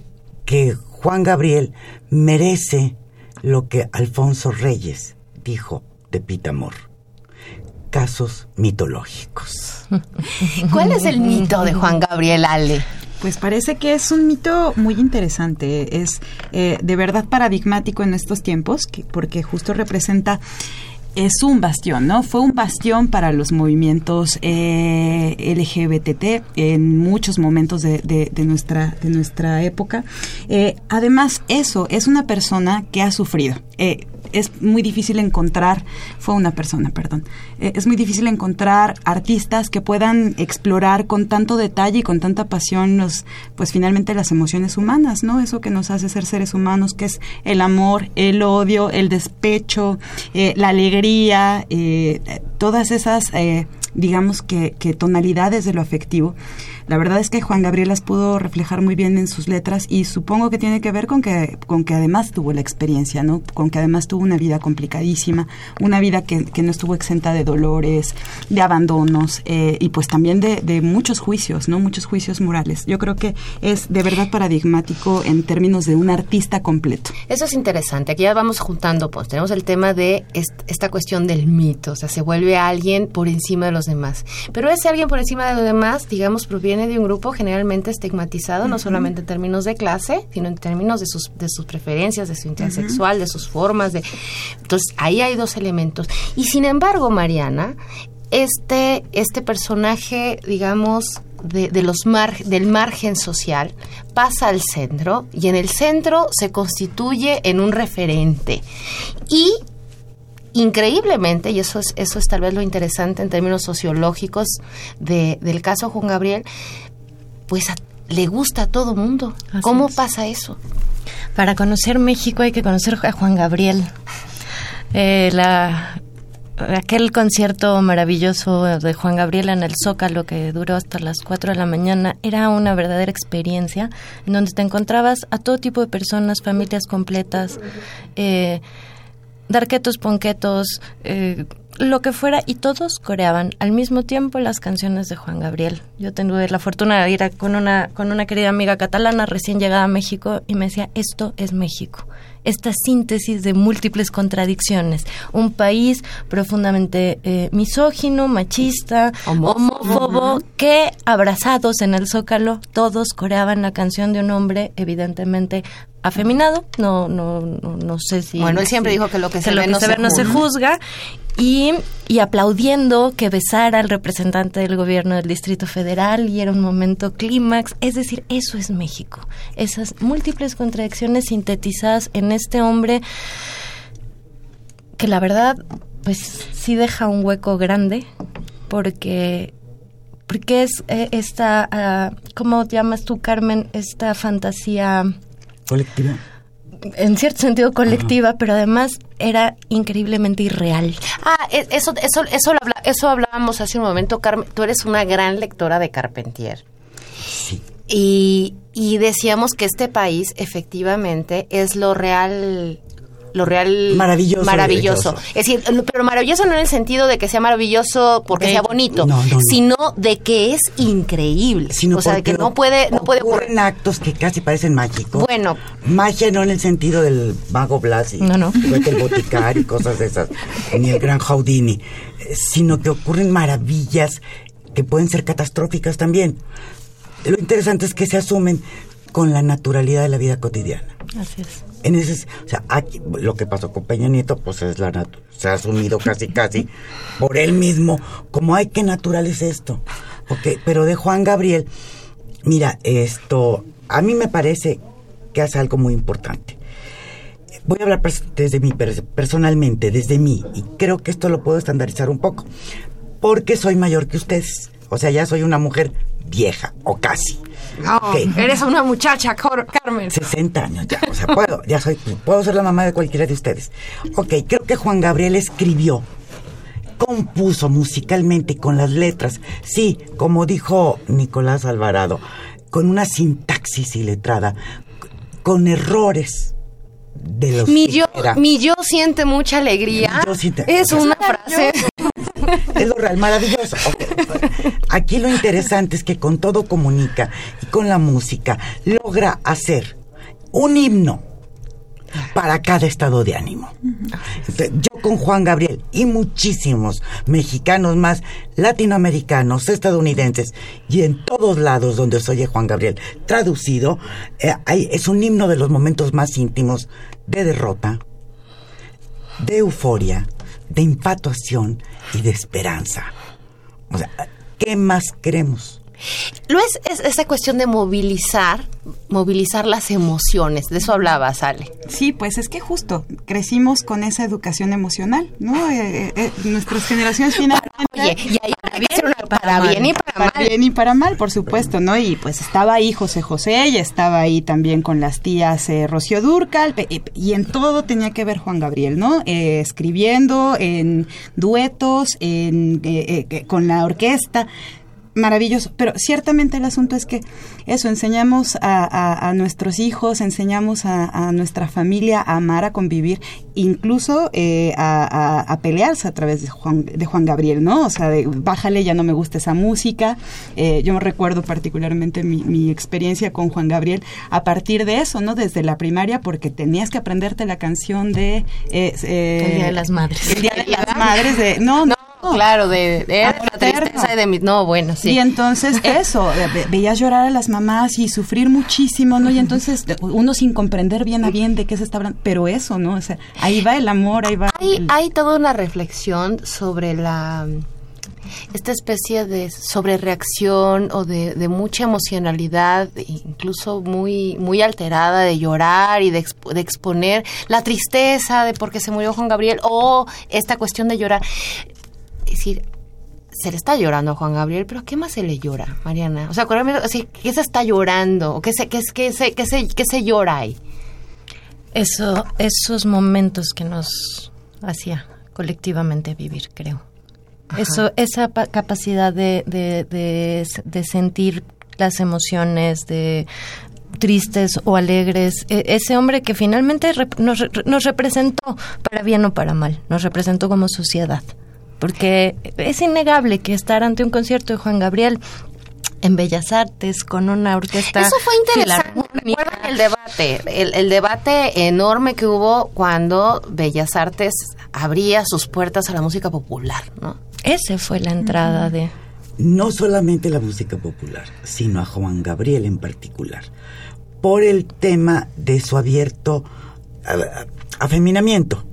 que Juan Gabriel merece lo que Alfonso Reyes dijo de Pitamor. Casos mitológicos. ¿Cuál es el mito de Juan Gabriel Ale? Pues parece que es un mito muy interesante, es eh, de verdad paradigmático en estos tiempos, que, porque justo representa es un bastión, ¿no? Fue un bastión para los movimientos eh, LGBT en muchos momentos de, de, de nuestra, de nuestra época. Eh, además, eso es una persona que ha sufrido. Eh, es muy difícil encontrar, fue una persona, perdón, eh, es muy difícil encontrar artistas que puedan explorar con tanto detalle y con tanta pasión los, pues finalmente las emociones humanas, ¿no? Eso que nos hace ser seres humanos, que es el amor, el odio, el despecho, eh, la alegría, eh, todas esas, digamos que, que tonalidades de lo afectivo. La verdad es que Juan Gabriel las pudo reflejar muy bien en sus letras y supongo que tiene que ver con que, con que además tuvo la experiencia, ¿no? Con que además tuvo una vida complicadísima, una vida que, que no estuvo exenta de dolores, de abandonos eh, y pues también de, muchos juicios, ¿no? Muchos juicios morales. Yo creo que es de verdad paradigmático en términos de un artista completo. Eso es interesante. Aquí ya vamos juntando, pues tenemos el tema de est esta cuestión del mito, o sea, se vuelve alguien por encima de los demás. Pero ese alguien por encima de los demás, digamos, proviene de un grupo generalmente estigmatizado, uh -huh. no solamente en términos de clase, sino en términos de sus, de sus preferencias, de su uh -huh. sexual, de sus formas. de Entonces, ahí hay dos elementos. Y sin embargo, Mariana, este, este personaje, digamos, de, de, los mar, del margen social pasa al centro y en el centro se constituye en un referente. Y increíblemente, y eso es, eso es tal vez lo interesante en términos sociológicos de, del caso Juan Gabriel, pues a, le gusta a todo mundo. Así ¿Cómo es. pasa eso? Para conocer México hay que conocer a Juan Gabriel. Eh, la, aquel concierto maravilloso de Juan Gabriel en el Zócalo que duró hasta las 4 de la mañana era una verdadera experiencia en donde te encontrabas a todo tipo de personas, familias completas. Eh, darquetos, ponquetos, eh, lo que fuera, y todos coreaban al mismo tiempo las canciones de Juan Gabriel. Yo tuve la fortuna de ir a, con, una, con una querida amiga catalana recién llegada a México y me decía, esto es México. Esta síntesis de múltiples contradicciones. Un país profundamente eh, misógino, machista, homófobo, homófobo, que abrazados en el zócalo, todos coreaban la canción de un hombre evidentemente afeminado, no, no, no, no, sé si... Bueno, él siempre si, dijo que lo que se, que ve, lo que no, se ve no se juzga, y, y, aplaudiendo que besara al representante del gobierno del Distrito Federal y era un momento clímax. Es decir, eso es México. Esas múltiples contradicciones sintetizadas en este hombre que la verdad, pues sí deja un hueco grande porque porque es eh, esta, uh, ¿cómo llamas tú, Carmen? Esta fantasía colectiva en cierto sentido colectiva, Ajá. pero además era increíblemente irreal. Ah, eso, eso, eso, habla, eso hablábamos hace un momento, Carmen. Tú eres una gran lectora de Carpentier. Sí. Y, y decíamos que este país efectivamente es lo real lo real maravilloso, maravilloso. Es decir, pero maravilloso no en el sentido de que sea maravilloso porque sea bonito, no, no, no. sino de que es increíble. Sino o sea, de que no puede no puede ocurren actos que casi parecen mágicos. Bueno, magia no en el sentido del mago Blas y no, no. el boticario y cosas de esas, ni el gran Houdini, sino que ocurren maravillas que pueden ser catastróficas también. Lo interesante es que se asumen con la naturalidad de la vida cotidiana. Así es. En ese, o sea, aquí, lo que pasó con Peña Nieto, pues es la natu- se ha asumido casi casi por él mismo, como hay que natural es esto. Ok, pero de Juan Gabriel, mira, esto, a mí me parece que hace algo muy importante. Voy a hablar desde mí, pers- personalmente, desde mí, y creo que esto lo puedo estandarizar un poco, porque soy mayor que ustedes. O sea, ya soy una mujer vieja, o casi. No, Ok. eres una muchacha, Carmen. 60 años ya, o sea, puedo, ya soy, puedo ser la mamá de cualquiera de ustedes. Ok, creo que Juan Gabriel escribió, compuso musicalmente con las letras, sí, como dijo Nicolás Alvarado, con una sintaxis iletrada, con errores de los Mi que yo, era. mi yo siente mucha alegría. Mi yo siente- es una frase. Es lo real, maravilloso. Aquí lo interesante es que con todo comunica y con la música logra hacer un himno para cada estado de ánimo. Entonces, yo con Juan Gabriel y muchísimos mexicanos más, latinoamericanos, estadounidenses y en todos lados donde se oye Juan Gabriel traducido, eh, hay- es un himno de los momentos más íntimos de derrota, de euforia, de infatuación y de esperanza. O sea, ¿qué más queremos? Lo es, es esa cuestión de movilizar, movilizar las emociones. De eso hablaba, Sale. Sí, pues es que justo crecimos con esa educación emocional, ¿no? Eh, eh, eh, nuestras generaciones finalmente... Oye, y una para bien y para mal. Para bien y para mal, por supuesto, ¿no? Y pues estaba ahí José José, y estaba ahí también con las tías eh, Rocío Durcal, y, y en todo tenía que ver Juan Gabriel, ¿no? Eh, escribiendo, en duetos, en, eh, con la orquesta. Maravilloso, pero ciertamente el asunto es que eso, enseñamos a, a- a nuestros hijos, enseñamos a, a nuestra familia a amar, a convivir, incluso eh, a, pelearse a través de Juan, de Juan Gabriel, ¿no? O sea, de, bájale, ya no me gusta esa música. Eh, yo recuerdo particularmente mi, mi experiencia con Juan Gabriel a partir de eso, ¿no? Desde la primaria, porque tenías que aprenderte la canción de... eh, eh, El Día de las Madres. El Día de las Madres de... No, no. No, claro, de, de Ah, la tristeza y de mi... No, bueno, sí. Y entonces eso, ve- veías llorar a las mamás y sufrir muchísimo, ¿no? Y entonces uno sin comprender bien a bien de qué se está hablando, pero eso, ¿no? O sea, ahí va el amor, ahí va... Hay, el- hay toda una reflexión sobre la esta especie de sobrereacción o de, de mucha emocionalidad, incluso muy, muy alterada, de llorar y de, expo- de exponer la tristeza de por qué se murió Juan Gabriel o esta cuestión de llorar. Es decir, se le está llorando a Juan Gabriel, pero ¿qué más se le llora, Mariana? O sea, sea, ¿qué se está llorando? ¿O ¿Qué se, qué, qué se, qué se, qué se llora ahí? Eso, esos momentos que nos hacía colectivamente vivir, creo. Eso, esa pa- capacidad de, de, de, de sentir las emociones, de tristes o alegres, e- ese hombre que finalmente nos, nos representó para bien o para mal, nos representó como sociedad. Porque es innegable que estar ante un concierto de Juan Gabriel en Bellas Artes con una orquesta Eso fue interesante. ¿Recuerdan el debate? El, el debate enorme que hubo cuando Bellas Artes abría sus puertas a la música popular, ¿no? Ese fue la entrada de No solamente la música popular, sino a Juan Gabriel en particular, por el tema de su abierto a- a- afeminamiento.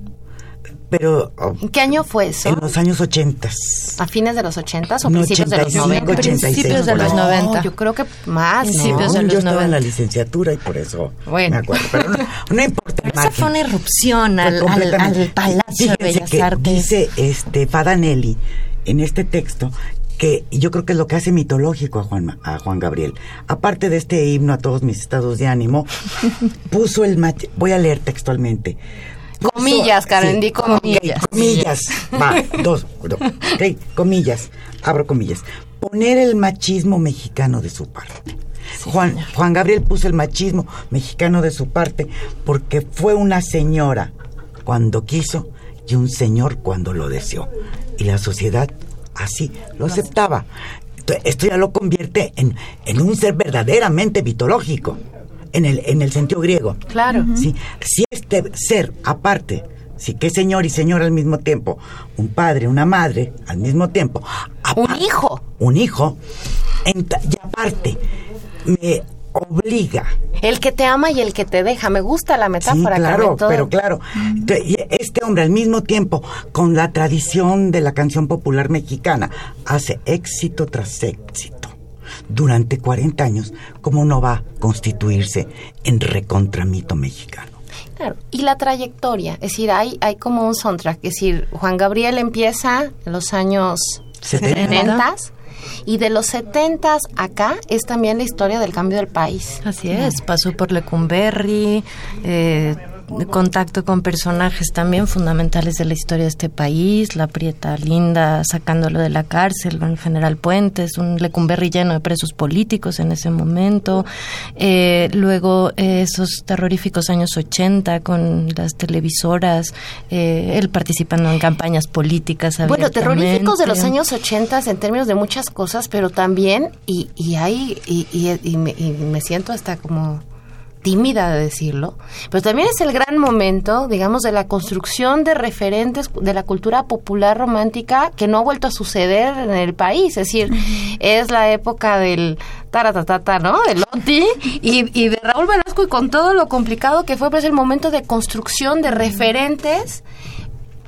Pero ¿En qué año fue eso? en los años 80. ¿A fines de los 80 o No, principios de los 85, 90? 86, Principios de los ahí. 90. yo creo que más, ¿no? Principios de No, los yo estaba en la 90. licenciatura y por eso Bueno. me acuerdo. Pero no, no importa. Esa fue una irrupción al, al, al Palacio de Fíjense Bellas que Artes. Dice este Fadanelli en este texto que yo creo que es lo que hace mitológico a Juan, a Juan Gabriel. Aparte de este himno a todos mis estados de ánimo, puso el voy a leer textualmente. Comillas, Karen, di comillas. comillas. Va, dos, dos, ok, comillas, abro comillas. Poner el machismo mexicano de su parte. Juan, Juan Gabriel puso el machismo mexicano de su parte porque fue una señora cuando quiso y un señor cuando lo deseó. Y la sociedad así lo aceptaba. Esto ya lo convierte en, en un ser verdaderamente mitológico, en el, en el sentido griego. Claro. Sí, si este ser aparte, sí que es señor y señor al mismo tiempo, un padre, una madre al mismo tiempo, Un hijo. un hijo, y aparte me obliga. El que te ama y el que te deja. Me gusta la metáfora. Sí, claro, todo. pero claro. Este hombre al mismo tiempo, con la tradición de la canción popular mexicana, hace éxito tras éxito. Durante 40 años, ¿cómo no va a constituirse en recontramito mexicano? Claro, y la trayectoria, es decir, hay, hay como un soundtrack, es decir, Juan Gabriel empieza en los años 70 y de los 70 acá es también la historia del cambio del país. Así es, pasó por Lecumberri, eh, contacto con personajes también fundamentales de la historia de este país, la Prieta Linda sacándolo de la cárcel, el general Puentes, un Lecumberri lleno de presos políticos en ese momento, eh, luego eh, esos terroríficos años 80 con las televisoras, eh, él participando en campañas políticas. Bueno, terroríficos de los años 80 en términos de muchas cosas, pero también, y, y hay, y, y- y me, y me siento hasta como tímida de decirlo, pero también es el gran momento, digamos, de la construcción de referentes de la cultura popular romántica que no ha vuelto a suceder en el país. Es decir, es la época del taratatata, ¿no? De Lotti y, y de Raúl Velasco y con todo lo complicado que fue, pues el momento de construcción de referentes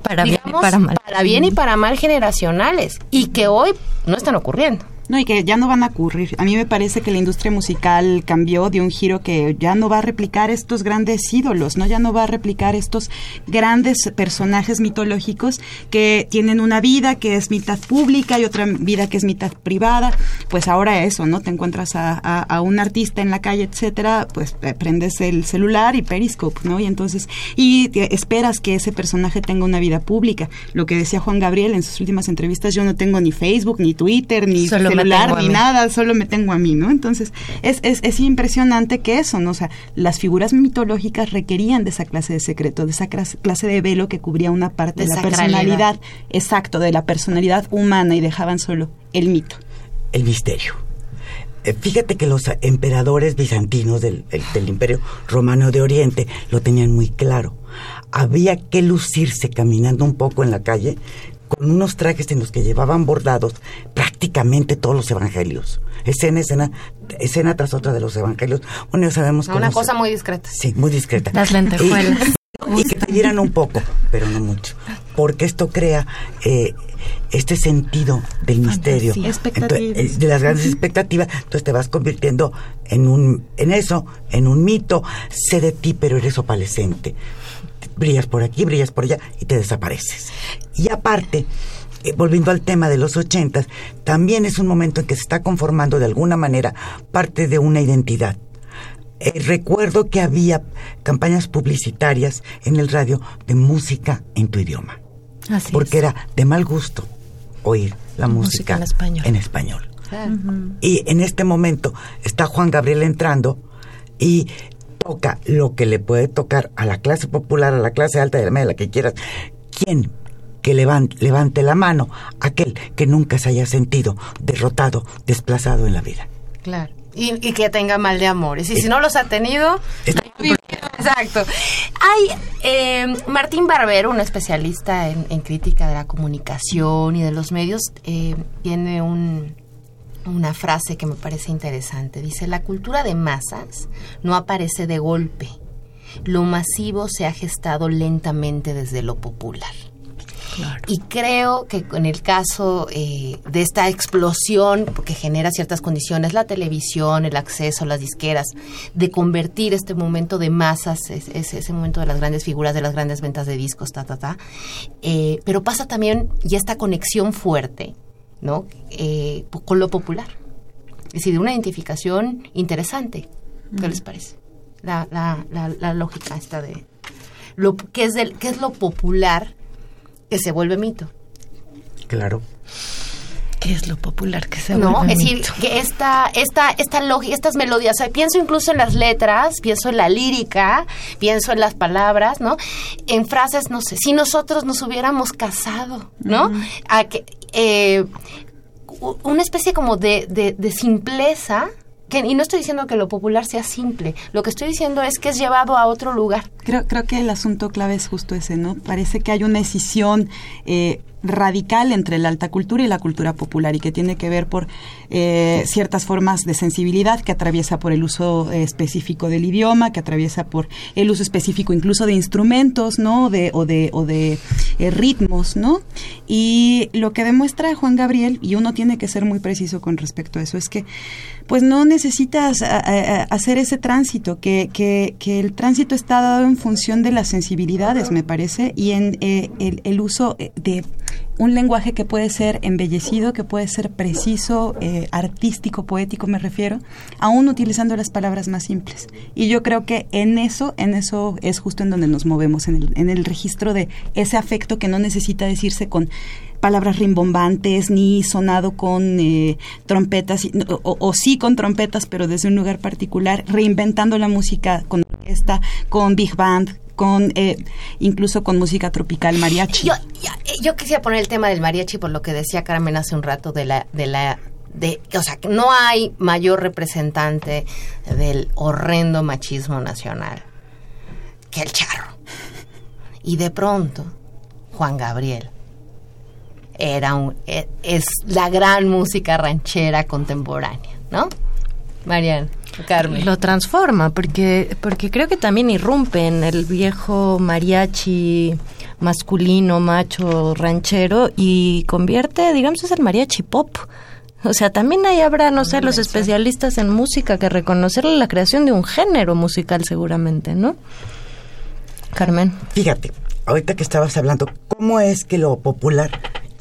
Para bien y digamos, para mal. para bien y para mal generacionales y que hoy no están ocurriendo. No, y que ya no van a ocurrir. A mí me parece que la industria musical cambió, dio un giro que ya no va a replicar estos grandes ídolos, ¿no? Ya no va a replicar estos grandes personajes mitológicos que tienen una vida que es mitad pública y otra vida que es mitad privada. Pues ahora eso, ¿no? Te encuentras a, a- a un artista en la calle, etcétera, pues eh, prendes el celular y Periscope, ¿no? Y entonces, y esperas que ese personaje tenga una vida pública. Lo que decía Juan Gabriel en sus últimas entrevistas, yo no tengo ni Facebook, ni Twitter, ni celular, ni nada, solo me tengo a mí, ¿no? Entonces, es, es, es impresionante que eso, ¿no? O sea, las figuras mitológicas requerían de esa clase de secreto, de esa clas- clase de velo que cubría una parte De de, la personalidad, exacto, de la personalidad humana y dejaban solo el mito. el misterio. Eh, Fíjate que los emperadores bizantinos del, el- del Imperio Romano de Oriente lo tenían muy claro. Había que lucirse caminando un poco en la calle con unos trajes en los que llevaban bordados prácticamente todos los evangelios. Escena, escena, escena tras otra de los evangelios. Bueno, ya sabemos Una se- cosa muy discreta. Sí, muy discreta. Las lentejuelas. Y, y que te dieran un poco, pero no mucho. Porque esto crea eh, este sentido del misterio. Entonces, eh, de las grandes expectativas. Entonces te vas convirtiendo en un, en eso, en un mito. Sé de ti, pero eres opalescente. Brillas por aquí, brillas por allá y te desapareces. Y aparte, eh, volviendo al tema de los ochentas, también es un momento en que se está conformando de alguna manera parte de una identidad. Eh, recuerdo que había campañas publicitarias en el radio de música en tu idioma, Así porque es. era de mal gusto oír la Música música, en español. en español. Y en este momento está Juan Gabriel entrando y toca lo que le puede tocar a la clase popular, a la clase alta de la media, la que quieras. ¿Quién que levante, levante la mano? Aquel que nunca se haya sentido derrotado, desplazado en la vida. Claro. Y, y que tenga mal de amores. Y si no los ha tenido... Exacto. Hay eh, Martín Barbero, un especialista en, en crítica de la comunicación y de los medios, eh, tiene un, una frase que me parece interesante. Dice, la cultura de masas no aparece de golpe. Lo masivo se ha gestado lentamente desde lo popular. Y creo que en el caso eh, de esta explosión que genera ciertas condiciones, la televisión, el acceso, las disqueras, de convertir este momento de masas, es- es- ese momento de las grandes figuras, de las grandes ventas de discos, ta, ta, ta, eh, pero pasa también y esta conexión fuerte, ¿no? Eh, po- con lo popular. Es decir, de una identificación interesante. ¿Qué les parece? La, la, la, la lógica esta de lo que es del, qué es lo popular que se vuelve mito. Claro. ¿Qué es lo popular que se No, vuelve es decir, que esta, esta, esta lógica, estas melodías, o sea, pienso incluso en las letras, pienso en la lírica, pienso en las palabras, ¿no? En frases, no sé, si nosotros nos hubiéramos casado, ¿no? A que, eh, una especie como de, de, de simpleza, y no estoy diciendo que lo popular sea simple, lo que estoy diciendo es que es llevado a otro lugar. Creo, creo que el asunto clave es justo ese, ¿no? Parece que hay una decisión eh, radical entre la alta cultura y la cultura popular y que tiene que ver por eh, ciertas formas de sensibilidad que atraviesa por el uso eh, específico del idioma, que atraviesa por el uso específico incluso de instrumentos, ¿no? De, o de, o de ritmos, ¿no? Y lo que demuestra Juan Gabriel, y uno tiene que ser muy preciso con respecto a eso, es que pues no necesitas hacer ese tránsito, que, que, que, el tránsito está dado en función de las sensibilidades, me parece, y en el, el uso de un lenguaje que puede ser embellecido, que puede ser preciso, eh, artístico, poético, me refiero, aún utilizando las palabras más simples. Y yo creo que en eso, en eso es justo en donde nos movemos, en el, en el registro de ese afecto que no necesita decirse con palabras rimbombantes ni sonado con eh, trompetas o, sí con trompetas pero desde un lugar particular reinventando la música con orquesta con big band con eh, incluso con música tropical mariachi. Yo, yo, quisiera poner el tema del mariachi por lo que decía Carmen hace un rato de la de la de, o sea, que no hay mayor representante del horrendo machismo nacional que el charro. Y de pronto, Juan Gabriel era un, e, es la gran música ranchera contemporánea, ¿no? Mariana. Carmen. Lo transforma, porque, porque creo que también irrumpe en el viejo mariachi masculino, macho, ranchero y convierte, digamos, es el mariachi pop. O sea, también ahí habrá, no sé, los especialistas en música que reconocerle la creación de un género musical seguramente, ¿no? Carmen. Fíjate, ahorita que estabas hablando, ¿cómo es que lo popular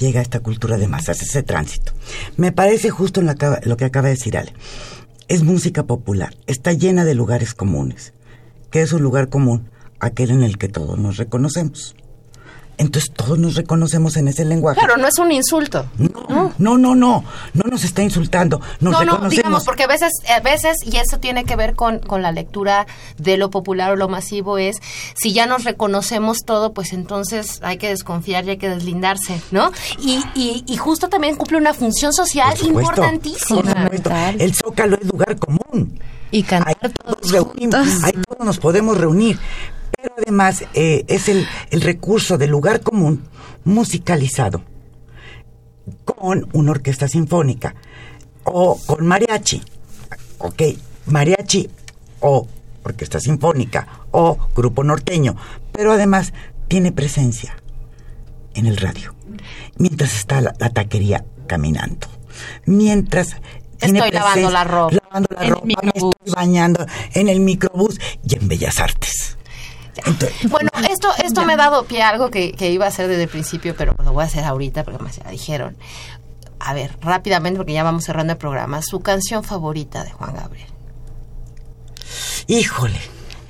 llega a esta cultura de masas, ese tránsito? Me parece justo en lo que acaba de decir Ale es música popular, está llena de lugares comunes. ¿Qué es un lugar común? Aquel en el que todos nos reconocemos. Entonces todos nos reconocemos en ese lenguaje. Claro, no es un insulto. No, no, no, no, no, nos está insultando. Nos no, no, digamos, porque a veces, a veces, y eso tiene que ver con, con la lectura de lo popular o lo masivo, es si ya nos reconocemos todo, pues entonces hay que desconfiar y hay que deslindarse, ¿no? Y, y, y justo también cumple una función social importantísima. El Zócalo es lugar común. Y cantar todos, ahí todos nos podemos reunir pero además eh, es el, el recurso del lugar común musicalizado con una orquesta sinfónica o con mariachi, ok, mariachi o orquesta sinfónica o grupo norteño, pero además tiene presencia en el radio, mientras está la, taquería caminando, mientras estoy lavando la ropa, lavando la ropa, me estoy bañando en el microbús y en Bellas Artes bueno, esto esto me ha dado pie a algo que, iba a hacer desde el principio, pero lo voy a hacer ahorita porque me dijeron. A ver, rápidamente, porque ya vamos cerrando el programa. Su canción favorita de Juan Gabriel. Híjole.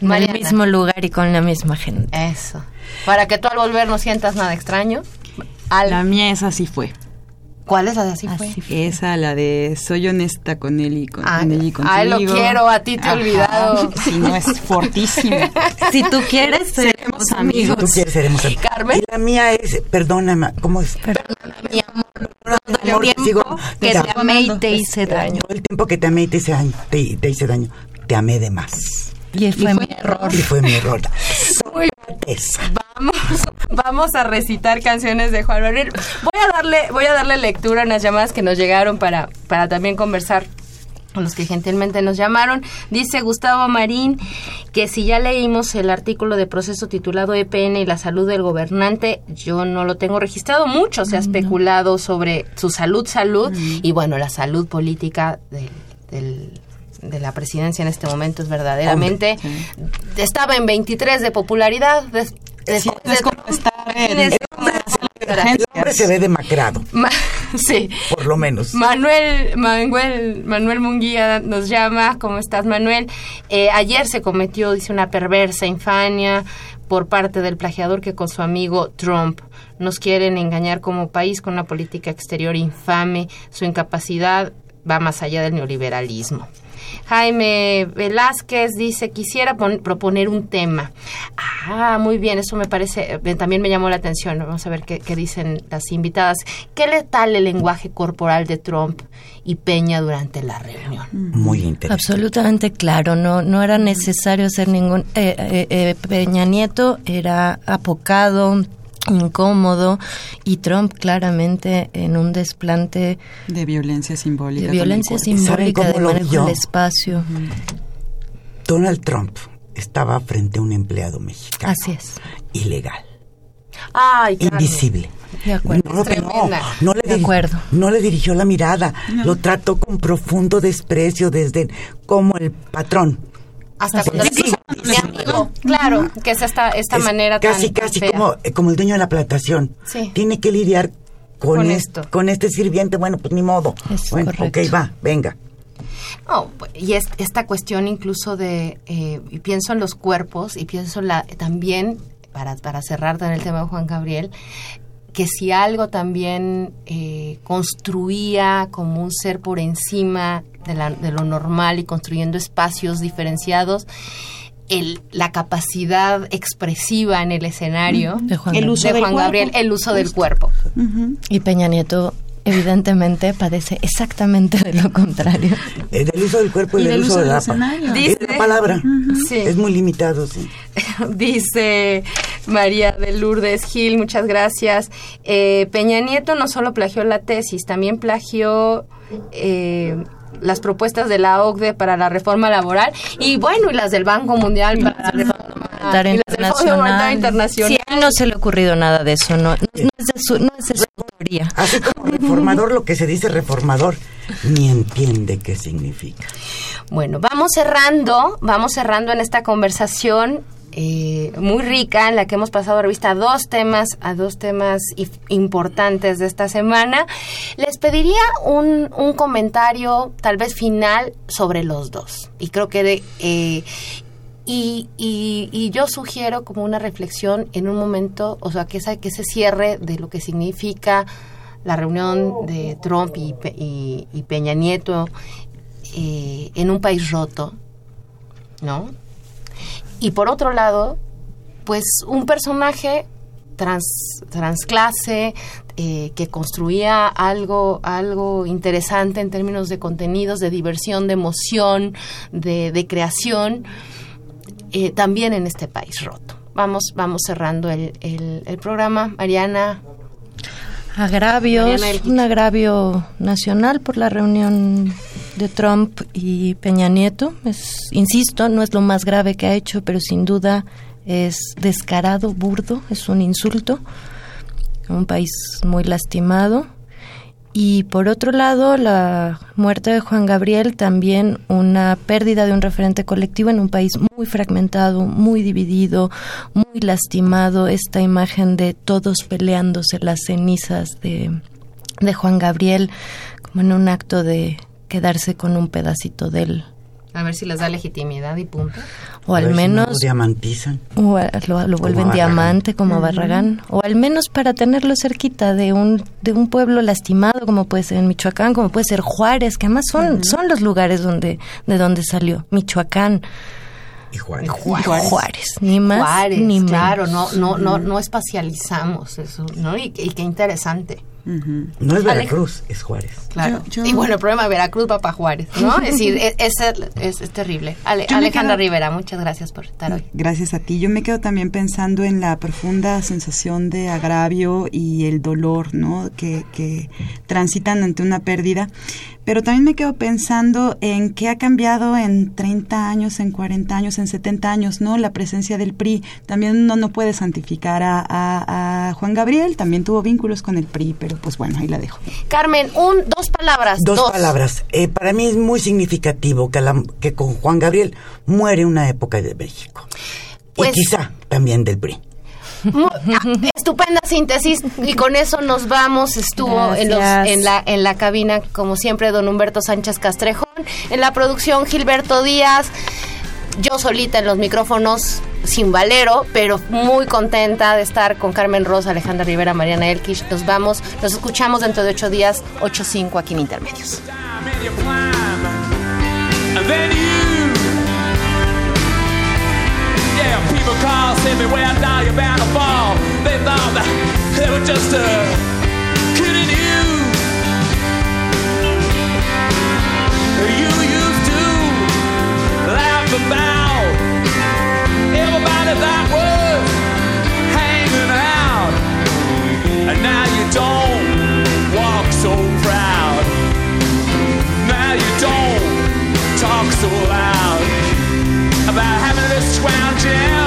En el mismo lugar y con la misma gente. Eso. Para que tú al volver no sientas nada extraño. La mía esa sí fue. ¿Cuál es la de así, fue? Esa, la de soy honesta con él y con, ah, él y contigo. Ay, lo quiero, a ti te he olvidado. Si no, es fortísimo. si tú quieres, seremos amigos. Si tú quieres, seremos amigos. Carmen. Y la mía es, perdóname, ¿cómo es? Perdóname, mi amor. Perdóname el tiempo que te amé y te hice daño. el tiempo que te amé y te hice daño, te, te hice daño. Te amé de más. Y fue, mi error. Y fue mi error. Vamos, vamos a recitar canciones de Juan Gabriel. Voy a darle, voy a darle lectura a unas llamadas que nos llegaron para, para también conversar con los que gentilmente nos llamaron. Dice Gustavo Marín que si ya leímos el artículo de proceso titulado EPN y la salud del gobernante, yo no lo tengo registrado. Mucho se ha especulado sobre su salud, salud, y bueno, la salud política del de la presidencia en este momento es verdaderamente estaba en 23 de popularidad de, el hombre se ve demacrado. sí. Por lo menos. Manuel, Manuel, Manuel Munguía nos llama. ¿Cómo estás, Manuel? Eh, ayer se cometió, dice, una perversa infamia por parte del plagiador que con su amigo Trump nos quieren engañar como país con una política exterior infame. Su incapacidad va más allá del neoliberalismo. Jaime Velázquez dice, quisiera proponer un tema. Ah, muy bien, eso me parece, eh, también me llamó la atención. Vamos a ver qué, dicen las invitadas. ¿Qué le tal el lenguaje corporal de Trump y Peña durante la reunión? Muy interesante. Absolutamente claro, no, no era necesario hacer ningún... Eh, eh, Peña Nieto era apocado, incómodo y Trump claramente en un desplante de violencia simbólica. De violencia simbólica de manejo del espacio. Donald Trump estaba frente a un empleado mexicano. Así es. Ilegal. Ay, Invisible. De acuerdo. No, no, no, le de acuerdo. no le dirigió la mirada, lo trató con profundo desprecio desde como el patrón. Hasta cuando sí, mi amigo. Claro, que es esta, esta Es manera casi tan casi fea. como eh, como el dueño de la plantación Sí. tiene que lidiar con, Con est- esto. con este sirviente bueno pues ni modo Es bueno correcto. ok va venga No, y es, esta cuestión incluso de, eh, y pienso en los cuerpos y pienso la, también, para, para cerrar en el tema de Juan Gabriel, que si algo también eh, construía como un ser por encima de, la- de lo normal y construyendo espacios diferenciados, el, la capacidad expresiva en el escenario De Juan El Gabriel. uso de Juan. Gabriel, el uso del cuerpo. Y Peña Nieto evidentemente padece exactamente de lo contrario. Eh, del uso del cuerpo y, Y del, del uso uso de del la, Dice- es la palabra Sí. es muy limitado sí Dice María de Lourdes Gil, muchas gracias. Eh, Peña Nieto no solo plagió la tesis, también plagió eh, las propuestas de la OCDE para la reforma laboral y bueno, y las del Banco Mundial para la reforma Monetario y las del Fondo Monetario Internacional. Sí, a él no se le ha ocurrido nada de eso, no, no, no es de su, no es de su autoría. así como reformador lo que se dice reformador ni entiende qué significa Bueno, vamos cerrando, vamos cerrando en esta conversación eh, muy rica en la que hemos pasado revista a dos temas, a dos temas importantes de esta semana. Les pediría un, un comentario, tal vez final, sobre los dos. Y creo que de, eh, y, y, yo sugiero como una reflexión en un momento, o sea, que, esa, que ese cierre de lo que significa la reunión de Trump y- y Peña Nieto eh, en un país roto, ¿no? Y por otro lado, pues un personaje trans, transclase eh, que construía algo, algo interesante en términos de contenidos, de diversión, de emoción, de, de creación, eh, también en este país roto. Vamos, vamos cerrando el, el- el programa. Mariana, Agravios, Mariana un agravio nacional por la reunión de Trump y Peña Nieto. Es, insisto, no es lo más grave que ha hecho, pero sin duda es descarado, burdo, es un insulto. Un país muy lastimado. Y por otro lado, la muerte de Juan Gabriel, también una pérdida de un referente colectivo en un país muy fragmentado, muy dividido, muy lastimado. Esta imagen de todos peleándose las cenizas de, de Juan Gabriel, como en un acto de quedarse con un pedacito de él. a ver si les da legitimidad y punto. O A al ver si no menos lo diamantizan o a- lo, lo vuelven Barragán. diamante como Barragán o al menos para tenerlo cerquita de un de un pueblo lastimado como puede ser en Michoacán como puede ser Juárez que además son son los lugares donde de donde salió Michoacán y Juárez. Juárez, ni más Juárez, ni menos claro, no, no, no, no espacializamos eso, ¿no? Y, y qué interesante. No es Veracruz es Juárez Claro. Yo- yo- Y bueno, el problema de Veracruz va para Juárez, ¿no? Es decir, es, es, es- es terrible. Ale- Alejandra quedo- Rivera, muchas gracias por estar hoy. Gracias a ti. Yo me quedo también pensando en la profunda sensación de agravio y el dolor, ¿no? Que, que transitan ante una pérdida. Pero también me quedo pensando en qué ha cambiado en 30 años, en 40 años, en 70 años, ¿no? La presencia del PRI. También uno no puede santificar a, a- a Juan Gabriel, también tuvo vínculos con el PRI, pero pues bueno, ahí la dejo. Carmen, un, dos palabras. Dos, palabras. Eh, para mí es muy significativo que, la- que con Juan Gabriel muere una época de México. Pues- y quizá también del PRI. Ah, estupenda síntesis y con eso nos vamos. Estuvo en, los- en la en la cabina como siempre don Humberto Sánchez Castrejón, en la producción Gilberto Díaz. Yo solita en los micrófonos sin valero, pero muy contenta de estar con Carmen Rosa, Alejandra Rivera, Mariana Elkish. Nos vamos, nos escuchamos dentro de ocho días, 8.5 aquí en Intermedios. About. Everybody that was hanging out, and now you don't walk so proud. Now you don't talk so loud about having this scrounging.